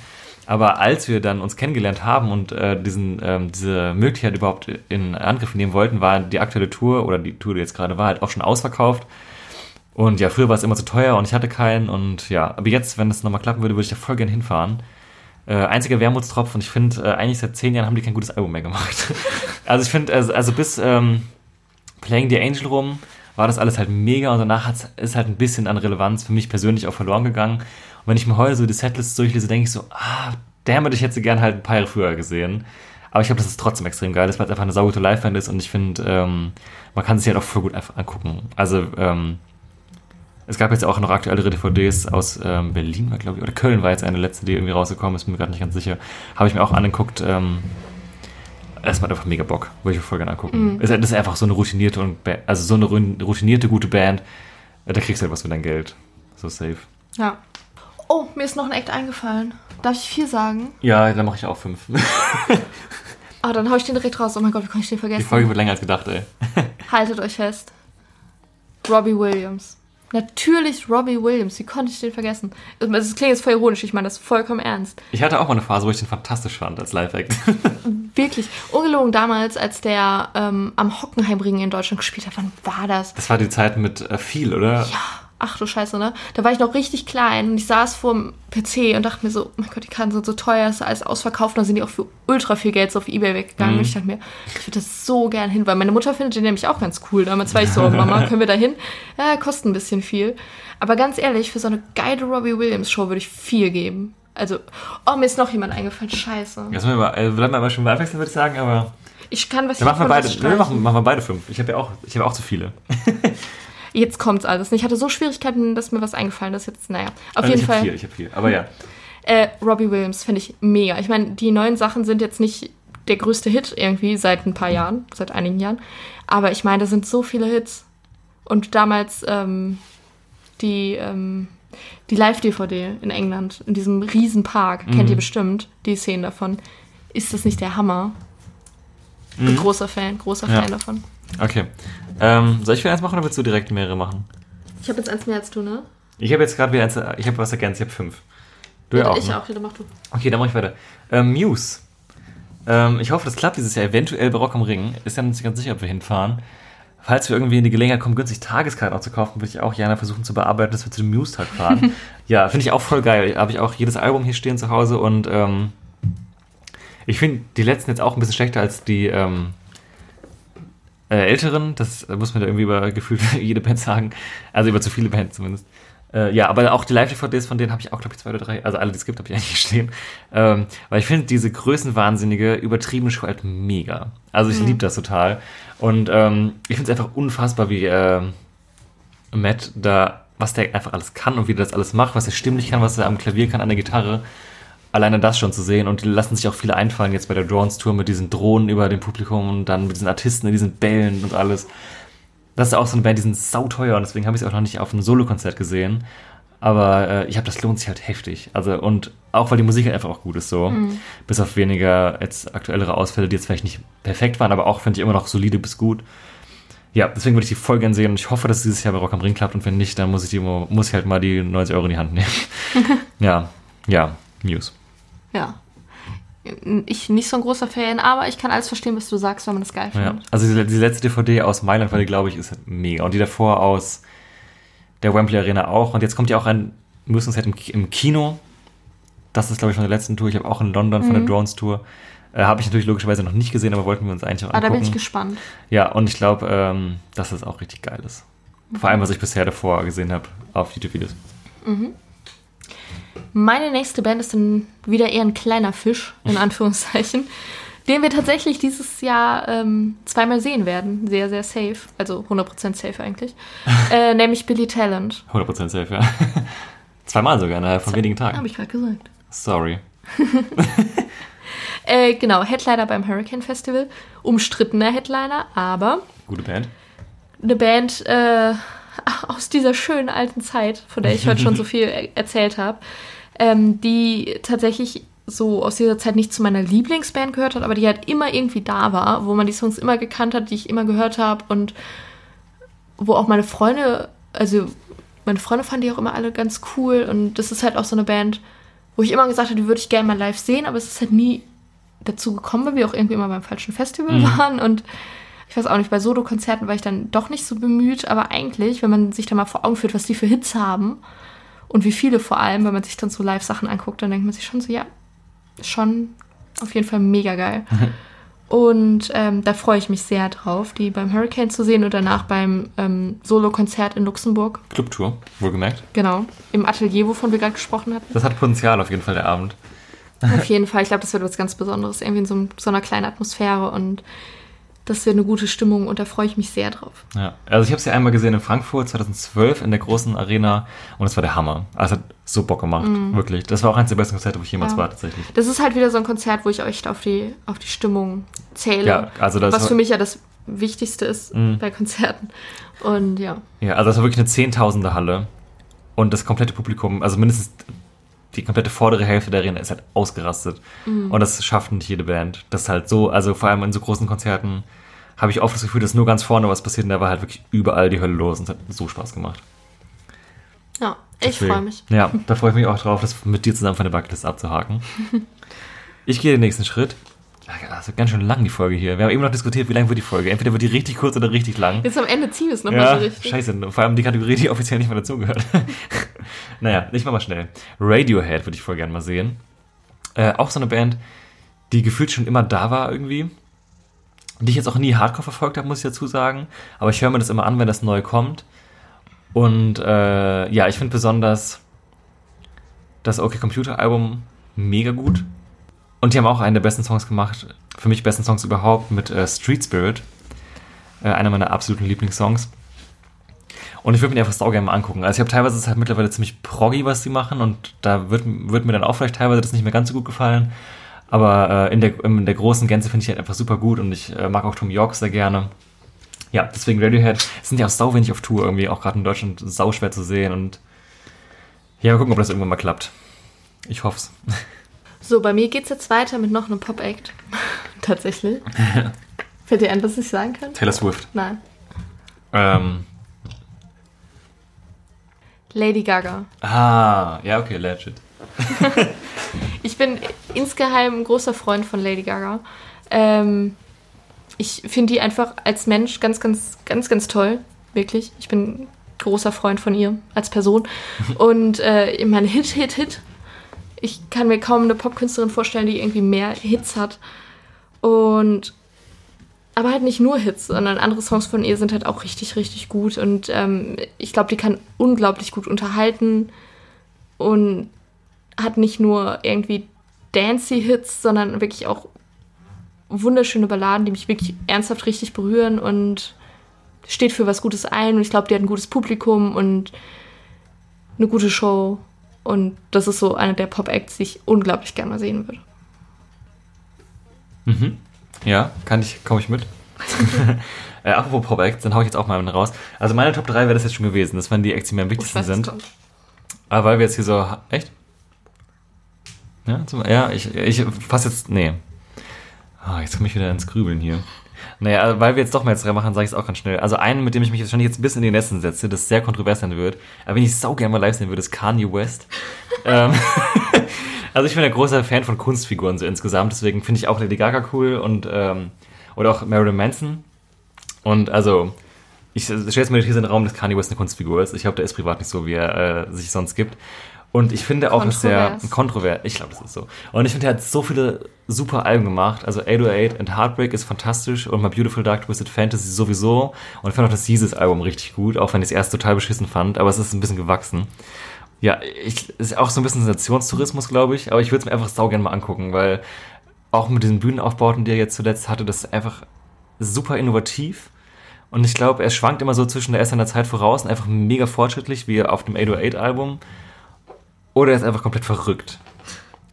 Aber als wir dann uns kennengelernt haben und äh, diesen, ähm, diese Möglichkeit überhaupt in Angriff nehmen wollten, war die aktuelle Tour oder die Tour, die jetzt gerade war, halt auch schon ausverkauft. Und ja, früher war es immer zu teuer und ich hatte keinen. Und ja, aber jetzt, wenn das nochmal klappen würde, würde ich da voll gern hinfahren. Äh, einziger Wermutstropfen, ich finde, äh, eigentlich seit zehn Jahren haben die kein gutes Album mehr gemacht. also ich finde, also, also bis ähm, Playing the Angel rum war das alles halt mega und danach hat's, ist halt ein bisschen an Relevanz für mich persönlich auch verloren gegangen. Und wenn ich mir heute so die Setlists durchlese, denke ich so, ah, damn, ich hätte sie gern halt ein paar Jahre früher gesehen. Aber ich glaube, das ist trotzdem extrem geil, weil es einfach eine saugute Live-Band ist und ich finde, ähm, man kann sich halt auch voll gut einfach angucken. Also, ähm, es gab jetzt auch noch aktuellere DVDs aus ähm, Berlin, glaube ich, oder Köln war jetzt eine letzte, die irgendwie rausgekommen ist, bin mir gerade nicht ganz sicher. Habe ich mir auch angeguckt. Ähm, es macht einfach mega Bock, würde ich mir voll gerne angucken. Es ist- Das ist einfach so eine routinierte und also so eine routinierte gute Band. Da kriegst du halt was für dein Geld. So safe. Ja. Oh, mir ist noch ein Act eingefallen. Darf ich vier sagen? Ja, dann mache ich auch fünf. Ah, dann hau ich den direkt raus. Oh mein Gott, wie kann ich den Die vergessen? Folge wird länger als gedacht, ey. Haltet euch fest. Robbie Williams. Natürlich Robbie Williams. Wie konnte ich den vergessen? Das klingt jetzt voll ironisch. Ich meine das vollkommen ernst. Ich hatte auch mal eine Phase, wo ich den fantastisch fand als Live-Act. Wirklich. Ungelogen damals, als der ähm, am Hockenheimring in Deutschland gespielt hat. Wann war das? Das war die Zeit mit äh, viel, oder? Ja, ach du Scheiße, ne? Da war ich noch richtig klein und ich saß vor dem PC und dachte mir so, oh mein Gott, die Karten sind so teuer, ist alles ausverkauft, und dann sind die auch für ultra viel Geld so auf Ebay weggegangen. Mhm. Und ich dachte mir, ich würde das so gern hin, weil meine Mutter findet den nämlich auch ganz cool. Damals war ich so, Mama, können wir da hin? Ja, kostet ein bisschen viel. Aber ganz ehrlich, für so eine geile Robbie Williams Show würde ich viel geben. Also, oh, mir ist noch jemand eingefallen, scheiße. Jetzt mal, äh, bleiben wir aber schon mal wechseln, würde ich sagen, aber Ich kann was Dann machen wir beide, machen, machen wir beide fünf. Ich habe ja auch, ich habe auch zu viele. Jetzt kommt's alles. Ich hatte so Schwierigkeiten, dass mir was eingefallen ist. Jetzt, naja. Auf Also jeden ich habe Fall. vier, ich habe vier. Aber ja. Äh, Robbie Williams finde ich mega. Ich meine, die neuen Sachen sind jetzt nicht der größte Hit irgendwie seit ein paar Jahren, seit einigen Jahren. Aber ich meine, da sind so viele Hits. Und damals ähm, die, ähm, die Live-DVD in England, in diesem riesen Park, kennt ihr bestimmt, die Szenen davon. Ist das nicht der Hammer? Bin großer Fan, großer Ja. Fan davon. Okay. Ähm, soll ich wieder eins machen oder willst du direkt mehrere machen? Ich habe jetzt eins mehr als du, ne? Ich habe jetzt gerade wieder eins, ich habe was ergänzt, ich habe fünf. Du ja, auch. ich ne? auch, ja, dann mach du. Okay, dann mache ich weiter. Ähm, Muse. Ähm, ich hoffe, das klappt dieses Jahr eventuell bei Rock am Ring. Ist ja nicht ganz sicher, ob wir hinfahren. Falls wir irgendwie in die Gelegenheit kommen, günstig Tageskarten auch zu kaufen, würde ich auch gerne versuchen zu bearbeiten, dass wir zu dem Muse-Tag fahren. ja, finde ich auch voll geil. Habe ich auch jedes Album hier stehen zu Hause und ähm, ich finde die letzten jetzt auch ein bisschen schlechter als die ähm, äh, älteren. Das muss man da irgendwie über gefühlt jede Band sagen. Also über zu viele Bands zumindest. Äh, ja, aber auch die Live-DVDs von denen habe ich auch, glaube ich, zwei oder drei. Also alle, die es gibt, habe ich eigentlich stehen. Ähm, weil ich finde diese größenwahnsinnige, übertriebene Show halt mega. Also ich liebe das total. Und ähm, ich finde es einfach unfassbar, wie äh, Matt da, was der einfach alles kann und wie der das alles macht, was er stimmlich kann, was er am Klavier kann, an der Gitarre. Alleine das schon zu sehen und die lassen sich auch viele einfallen jetzt bei der Drones Tour mit diesen Drohnen über dem Publikum und dann mit diesen Artisten in diesen Bällen und alles. Das ist auch so eine Band, die sind sauteuer und deswegen habe ich es auch noch nicht auf einem Solokonzert gesehen. Aber äh, ich habe, das lohnt sich halt heftig. Also und auch weil die Musik halt einfach auch gut ist so. Bis auf weniger jetzt aktuellere Ausfälle, die jetzt vielleicht nicht perfekt waren, aber auch finde ich immer noch solide bis gut. Ja, deswegen würde ich die voll gern sehen und ich hoffe, dass es dieses Jahr bei Rock am Ring klappt und wenn nicht, dann muss ich, die, muss ich halt mal die 90 Euro in die Hand nehmen. ja, ja, Muse. Ja. Ich nicht so ein großer Fan, aber ich kann alles verstehen, was du sagst, wenn man das geil Ja. findet. Also die, die letzte DVD aus Mailand, weil die glaube ich ist mega und die davor aus der Wembley Arena auch und jetzt kommt ja auch ein Musenset im, Ki- im Kino. Das ist glaube ich von der letzten Tour. Ich habe auch in London von der Drones Tour. Äh, habe ich natürlich logischerweise noch nicht gesehen, aber wollten wir uns eigentlich auch Aber Ah, da angucken. bin ich gespannt. Ja, und ich glaube, ähm, dass das auch richtig geil ist. Vor allem, was ich bisher davor gesehen habe auf YouTube-Videos. Meine nächste Band ist dann wieder eher ein kleiner Fisch, in Anführungszeichen, den wir tatsächlich dieses Jahr ähm, zweimal sehen werden. Sehr, sehr safe. Also 100% safe eigentlich. äh, nämlich Billy Talent. 100% safe, ja. Zweimal sogar innerhalb von wenigen Habe Tagen. ich gerade gesagt. Sorry. Äh, genau, Headliner beim Hurricane Festival. Umstrittener Headliner, aber Gute Band. eine Band äh, aus dieser schönen alten Zeit, von der ich heute schon so viel er erzählt habe, ähm, die tatsächlich so aus dieser Zeit nicht zu meiner Lieblingsband gehört hat, aber die halt immer irgendwie da war, wo man die Songs immer gekannt hat, die ich immer gehört habe und wo auch meine Freunde, also meine Freunde fanden die auch immer alle ganz cool und das ist halt auch so eine Band, wo ich immer gesagt habe, die würde ich gerne mal live sehen, aber es ist halt nie dazu gekommen, weil wir auch irgendwie immer beim falschen Festival waren und ich weiß auch nicht, bei Solo-Konzerten war ich dann doch nicht so bemüht, aber eigentlich, wenn man sich da mal vor Augen führt, was die für Hits haben und wie viele vor allem, wenn man sich dann so Live-Sachen anguckt, dann denkt man sich schon so, ja, schon auf jeden Fall mega geil. Und ähm, da freue ich mich sehr drauf, die beim Hurricane zu sehen und danach beim ähm, Solo-Konzert in Luxemburg. Clubtour, wohlgemerkt. Genau, im Atelier, wovon wir gerade gesprochen hatten. Das hat Potenzial auf jeden Fall, der Abend. Auf jeden Fall, ich glaube, das wird was ganz Besonderes, irgendwie in so, so einer kleinen Atmosphäre und das wird eine gute Stimmung und da freue ich mich sehr drauf. Ja, also ich habe sie einmal gesehen in Frankfurt 2012 in der großen Arena und es war der Hammer. Also es hat so Bock gemacht, wirklich. Das war auch eins der besten Konzerte, wo ich jemals. Ja. war, tatsächlich. Das ist halt wieder so ein Konzert, wo ich echt auf die, auf die Stimmung zähle. Ja, also das was für mich ja das Wichtigste ist Mhm. bei Konzerten. Und ja. Ja, also das war wirklich eine Zehntausende Halle und das komplette Publikum, also mindestens die komplette vordere Hälfte der Arena ist halt ausgerastet. Und das schafft nicht jede Band. Das ist halt so, also vor allem in so großen Konzerten habe ich oft das Gefühl, dass nur ganz vorne was passiert und da war halt wirklich überall die Hölle los und es hat so Spaß gemacht. Ja, ich freue mich. Ja, da freue ich mich auch drauf, das mit dir zusammen von der Bucketlist abzuhaken. Ich gehe den nächsten Schritt. Also ganz schön lang die Folge hier. Wir haben eben noch diskutiert, wie lang wird die Folge. Entweder wird die richtig kurz oder richtig lang. Jetzt am Ende ziehen wir es nochmal Ja, so richtig. scheiße. Vor allem die Kategorie, die offiziell nicht mehr dazugehört. naja, ich mach mal schnell. Radiohead würde ich voll gerne mal sehen. Äh, auch so eine Band, die gefühlt schon immer da war irgendwie. Die ich jetzt auch nie hardcore verfolgt habe, muss ich dazu sagen. Aber ich höre mir das immer an, wenn das neu kommt. Und äh, ja, ich finde besonders das OK Computer Album mega gut. Und die haben auch einen der besten Songs gemacht, für mich besten Songs überhaupt, mit äh, Street Spirit. Äh, einer meiner absoluten Lieblingssongs. Und ich würde mir die einfach saugern mal angucken. Also ich habe teilweise ist halt mittlerweile ziemlich proggy, was die machen. Und da wird, wird mir dann auch vielleicht teilweise das nicht mehr ganz so gut gefallen. Aber äh, in, der, in der großen Gänze finde ich halt einfach super gut. Und ich äh, mag auch Tom York sehr gerne. Ja, deswegen Radiohead sind ja auch sau wenig auf Tour irgendwie. Auch gerade in Deutschland sau schwer zu sehen. Und ja, mal gucken, ob das irgendwann mal klappt. Ich hoff's. So, bei mir geht's jetzt weiter mit noch einem Pop-Act. Tatsächlich. Fällt dir ein, was ich sagen kann? Taylor Swift. Nein. Ähm, Lady Gaga. ah, ja, okay, legit. Ich bin insgeheim ein großer Freund von Lady Gaga. Ähm, ich finde die einfach als Mensch ganz, ganz, ganz, ganz toll. Wirklich. Ich bin großer Freund von ihr als Person. Und äh, ich meine, Hit, Hit, Hit. Ich kann mir kaum eine Popkünstlerin vorstellen, die irgendwie mehr Hits hat. Und aber halt nicht nur Hits, sondern andere Songs von ihr sind halt auch richtig, richtig gut. Und ähm, ich glaube, die kann unglaublich gut unterhalten und hat nicht nur irgendwie dancey Hits, sondern wirklich auch wunderschöne Balladen, die mich wirklich ernsthaft richtig berühren und steht für was Gutes ein. Und ich glaube, die hat ein gutes Publikum und eine gute Show. Und das ist so eine der Pop-Acts, die ich unglaublich gerne mal sehen würde. Mhm. Ja, kann ich, komme ich mit. äh, apropos Pop Acts, dann hau ich jetzt auch mal einen raus. Also meine Top 3 wäre das jetzt schon gewesen. Das waren die Acts, die mir am wichtigsten was sind. Aber weil wir jetzt hier so. Echt? Ja, zum, ja ich, ich fasse jetzt. Nee. Ah, jetzt komme ich wieder ins Grübeln hier. Naja, also weil wir jetzt doch mal jetzt drei machen, sage ich es auch ganz schnell. Also einen, mit dem ich mich jetzt wahrscheinlich jetzt ein bisschen in die Nässen setze, das sehr kontrovers sein wird, aber wenn ich es sau gerne mal live sehen würde, ist Kanye West. ähm, also ich bin ein großer Fan von Kunstfiguren so insgesamt, deswegen finde ich auch Lady Gaga cool und ähm, oder auch Marilyn Manson. Und also, ich stelle jetzt mal hier in den Raum, dass Kanye West eine Kunstfigur ist. Ich glaube, der ist privat nicht so, wie er äh, sich sonst gibt. Und ich finde auch, dass der Kontrovers. kontrovers, ich glaube, das ist so. Und ich finde, er hat so viele super Alben gemacht. Also 808 and Heartbreak ist fantastisch und My Beautiful Dark Twisted Fantasy sowieso. Und ich fand auch das Jesus-Album richtig gut, auch wenn ich es erst total beschissen fand, aber es ist ein bisschen gewachsen. Ja, ich, ist auch so ein bisschen Sensationstourismus, glaube ich, aber ich würde es mir einfach saugern mal angucken, weil auch mit diesen Bühnenaufbauten, die er jetzt zuletzt hatte, das ist einfach super innovativ. Und ich glaube, er schwankt immer so zwischen der ist seiner Zeit voraus und einfach mega fortschrittlich, wie auf dem 808-Album. Oder er ist einfach komplett verrückt.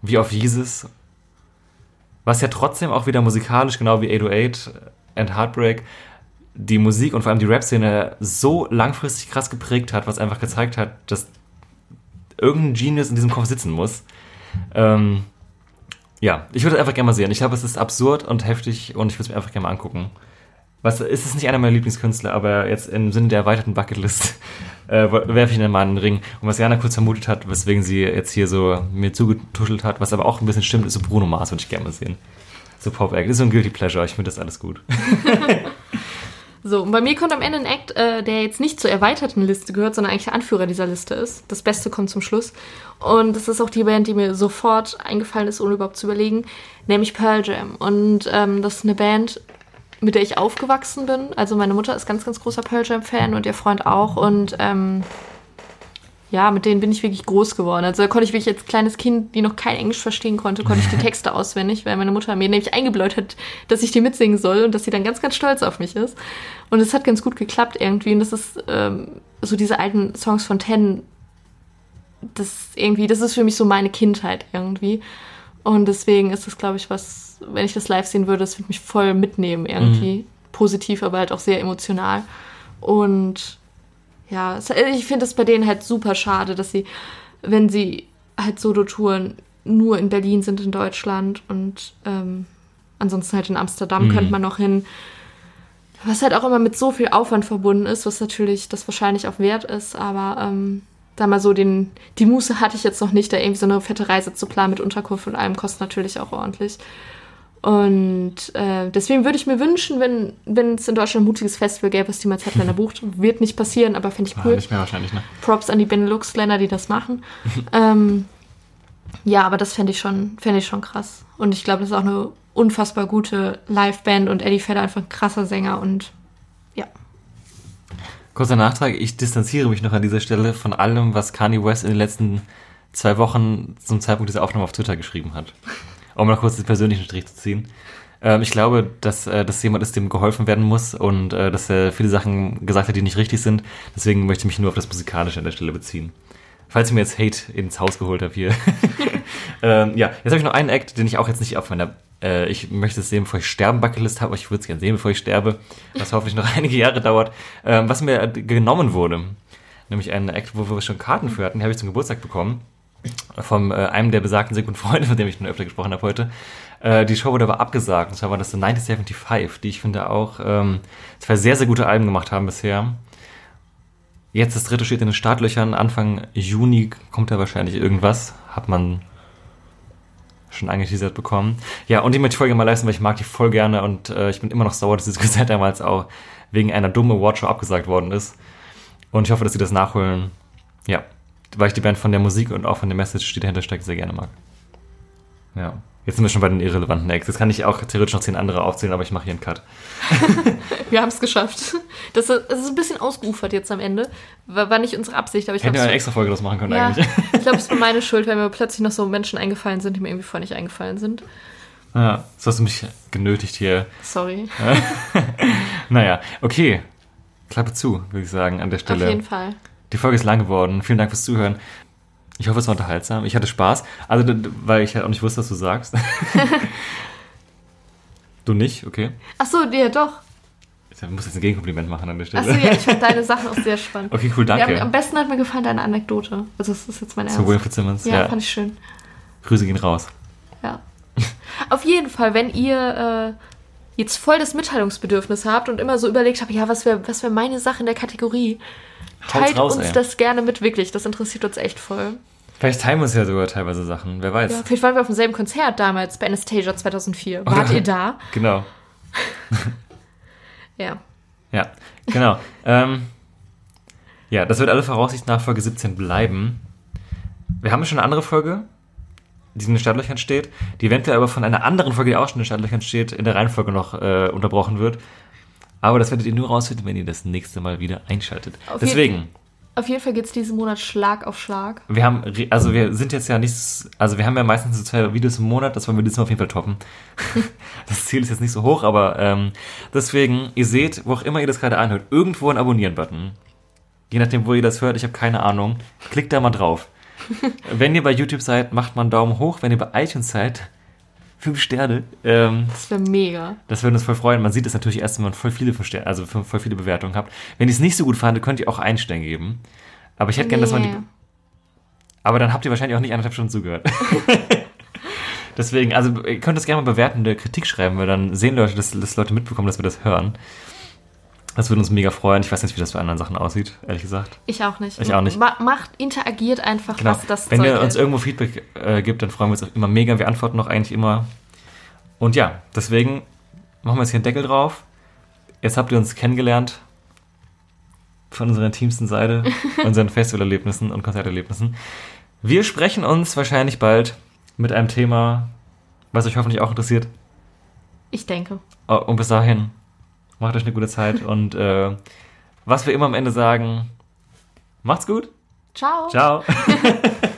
Wie auf Jesus. Was ja trotzdem auch wieder musikalisch, genau wie 808 and Heartbreak, die Musik und vor allem die Rap-Szene so langfristig krass geprägt hat, was einfach gezeigt hat, dass irgendein Genius in diesem Kopf sitzen muss. Ähm, ja, ich würde es einfach gerne mal sehen. Ich glaube, es ist absurd und heftig und ich würde es mir einfach gerne mal angucken. Was, ist es nicht einer meiner Lieblingskünstler, aber jetzt im Sinne der erweiterten Bucketlist äh, werfe ich ihn mal in den Ring. Und was Jana kurz vermutet hat, weswegen sie jetzt hier so mir zugetuschelt hat, was aber auch ein bisschen stimmt, ist so Bruno Mars, würde ich gerne mal sehen. So Pop-Act. Ist so ein Guilty Pleasure, ich finde das alles gut. So, und bei mir kommt am Ende ein Act, äh, der jetzt nicht zur erweiterten Liste gehört, sondern eigentlich der Anführer dieser Liste ist. Das Beste kommt zum Schluss. Und das ist auch die Band, die mir sofort eingefallen ist, ohne überhaupt zu überlegen, nämlich Pearl Jam. Und ähm, das ist eine Band, mit der ich aufgewachsen bin. Also meine Mutter ist ganz, ganz großer Pearl Jam-Fan und ihr Freund auch. Und ähm, ja, mit denen bin ich wirklich groß geworden. Also da konnte ich wirklich als kleines Kind, die noch kein Englisch verstehen konnte, konnte ich die Texte auswendig, weil meine Mutter mir nämlich eingebläut hat, dass ich die mitsingen soll und dass sie dann ganz, ganz stolz auf mich ist. Und es hat ganz gut geklappt irgendwie. Und das ist ähm, so diese alten Songs von Ten. Das irgendwie, das ist für mich so meine Kindheit irgendwie. Und deswegen ist das, glaube ich, was, wenn ich das live sehen würde, das würde mich voll mitnehmen irgendwie. Positiv, aber halt auch sehr emotional. Und ja, es- ich finde es bei denen halt super schade, dass sie, wenn sie halt Solo-Touren nur in Berlin sind in Deutschland und ähm, ansonsten halt in Amsterdam Mhm. könnte man noch hin. Was halt auch immer mit so viel Aufwand verbunden ist, was natürlich das wahrscheinlich auch wert ist, aber ähm, da mal so den, die Muße hatte ich jetzt noch nicht, da irgendwie so eine fette Reise zu planen mit Unterkunft und allem kostet natürlich auch ordentlich. Und äh, deswegen würde ich mir wünschen, wenn wenn es in Deutschland ein mutiges Festival gäbe, was die mal Zeitländer bucht. Wird nicht passieren, aber fände ich Ah, cool. nicht mehr wahrscheinlich, ne? Props an die Benelux-Länder, die das machen. ähm, ja, aber das fände ich, schon- fänd ich schon krass. Und ich glaube, das ist auch eine unfassbar gute Liveband und Eddie Vedder einfach ein krasser Sänger und. Kurzer Nachtrag, ich distanziere mich noch an dieser Stelle von allem, was Kanye West in den letzten zwei Wochen zum Zeitpunkt dieser Aufnahme auf Twitter geschrieben hat. um mal kurz den persönlichen Strich zu ziehen. Ähm, ich glaube, dass äh, das jemand ist, dem geholfen werden muss und äh, dass er viele Sachen gesagt hat, die nicht richtig sind. Deswegen möchte ich mich nur auf das Musikalische an der Stelle beziehen. Falls ich mir jetzt Hate ins Haus geholt habe hier. ähm, ja, jetzt habe ich noch einen Act, den ich auch jetzt nicht auf meiner äh, ich möchte es sehen, bevor ich sterben Bucketlist habe, ich würde es gerne sehen, bevor ich sterbe, was hoffentlich noch einige Jahre dauert, ähm, was mir genommen wurde. Nämlich ein Act, wo wir schon Karten für hatten, die habe ich zum Geburtstag bekommen. Von äh, einem der besagten guten Freunde, von dem ich schon öfter gesprochen habe heute. Äh, die Show wurde aber abgesagt. Und zwar war das The 1975, die ich finde auch ähm, zwei sehr, sehr gute Alben gemacht haben bisher. Jetzt das dritte steht in den Startlöchern. Anfang Juni kommt da wahrscheinlich irgendwas. Hat man schon angeteasert bekommen. Ja, und die gerne mal leisten, weil ich mag die voll gerne und äh, ich bin immer noch sauer, dass dieses Konzert damals auch wegen einer dummen Awardshow abgesagt worden ist. Und ich hoffe, dass sie das nachholen. Ja, weil ich die Band von der Musik und auch von der Message, die dahinter steckt, sehr gerne mag. Ja. Jetzt sind wir schon bei den irrelevanten Acts. Jetzt kann ich auch theoretisch noch zehn andere aufzählen, aber ich mache hier einen Cut. wir haben es geschafft. Das, das, ist ein bisschen ausgeufert jetzt am Ende. War, nicht unsere Absicht, aber ich Hätten wir eine extra Folge draus machen können ja, eigentlich. ich glaube, es war meine Schuld, weil mir plötzlich noch so Menschen eingefallen sind, die mir irgendwie vorher nicht eingefallen sind. Ja, das hast du mich genötigt hier. Sorry. naja, okay. Klappe zu, würde ich sagen, an der Stelle. Auf jeden Fall. Die Folge ist lang geworden. Vielen Dank fürs Zuhören. Ich hoffe, es war unterhaltsam. Ich hatte Spaß. Also, weil ich halt auch nicht wusste, was du sagst. du nicht? Okay. Ach so, ja, doch. Ich muss jetzt ein Gegenkompliment machen an der Stelle. Achso, ja, ich fand deine Sachen auch sehr spannend. Okay, cool, danke. Ja, am besten hat mir gefallen deine Anekdote. Also, das ist jetzt mein Ernst. Zu Wilfried Simmons? Ja, ja, fand ich schön. Grüße gehen raus. Ja. Auf jeden Fall, wenn ihr äh, jetzt voll das Mitteilungsbedürfnis habt und immer so überlegt habt, ja, was wäre was wär meine Sache in der Kategorie, teilt raus, uns ey. das gerne mit, wirklich. Das interessiert uns echt voll. Vielleicht teilen wir uns ja sogar teilweise Sachen, wer weiß. Ja, vielleicht waren wir auf demselben Konzert damals bei Anastasia 2004. Wart ihr da? Genau. ja. Ja, genau. ähm, ja, das wird alle Voraussicht nach Folge 17 bleiben. Wir haben schon eine andere Folge, die in den Startlöchern steht, die eventuell aber von einer anderen Folge, die auch schon in den Startlöchern steht, in der Reihenfolge noch äh, unterbrochen wird. Aber das werdet ihr nur rausfinden, wenn ihr das nächste Mal wieder einschaltet. Auf Deswegen. Auf jeden Fall geht es diesen Monat Schlag auf Schlag. Wir haben, also wir sind jetzt ja nicht, also wir haben ja meistens so zwei Videos im Monat, das wollen wir diesmal auf jeden Fall toppen. das Ziel ist jetzt nicht so hoch, aber ähm, deswegen, ihr seht, wo auch immer ihr das gerade anhört, irgendwo ein Abonnieren-Button. Je nachdem, wo ihr das hört, ich habe keine Ahnung. Klickt da mal drauf. wenn ihr bei YouTube seid, macht mal einen Daumen hoch. Wenn ihr bei iTunes seid, fünf Sterne. Ähm, das wäre mega. Das würde uns voll freuen. Man sieht es natürlich erst, wenn man voll viele, Sterne, also voll viele Bewertungen habt. Wenn ihr es nicht so gut fandet, könnt ihr auch einen Stern geben. Aber ich hätte nee. gerne, dass man die. Aber dann habt ihr wahrscheinlich auch nicht anderthalb Stunden zugehört. Deswegen, also ihr könnt das gerne mal bewertende Kritik schreiben, weil dann sehen Leute, dass, dass Leute mitbekommen, dass wir das hören. Das würde uns mega freuen. Ich weiß nicht, wie das bei anderen Sachen aussieht, ehrlich gesagt. Ich auch nicht. Ich auch nicht. Ma macht, interagiert einfach, genau. was das Wenn ihr uns irgendwo Feedback äh, gibt, dann freuen wir uns auch immer mega. Wir antworten auch eigentlich immer. Und ja, deswegen machen wir jetzt hier einen Deckel drauf. Jetzt habt ihr uns kennengelernt von unserer intimsten Seite, unseren Festivalerlebnissen und Konzerterlebnissen. Wir sprechen uns wahrscheinlich bald mit einem Thema, was euch hoffentlich auch interessiert. Ich denke. Oh, und bis dahin Macht euch eine gute Zeit und äh, was wir immer am Ende sagen, macht's gut. Ciao. Ciao.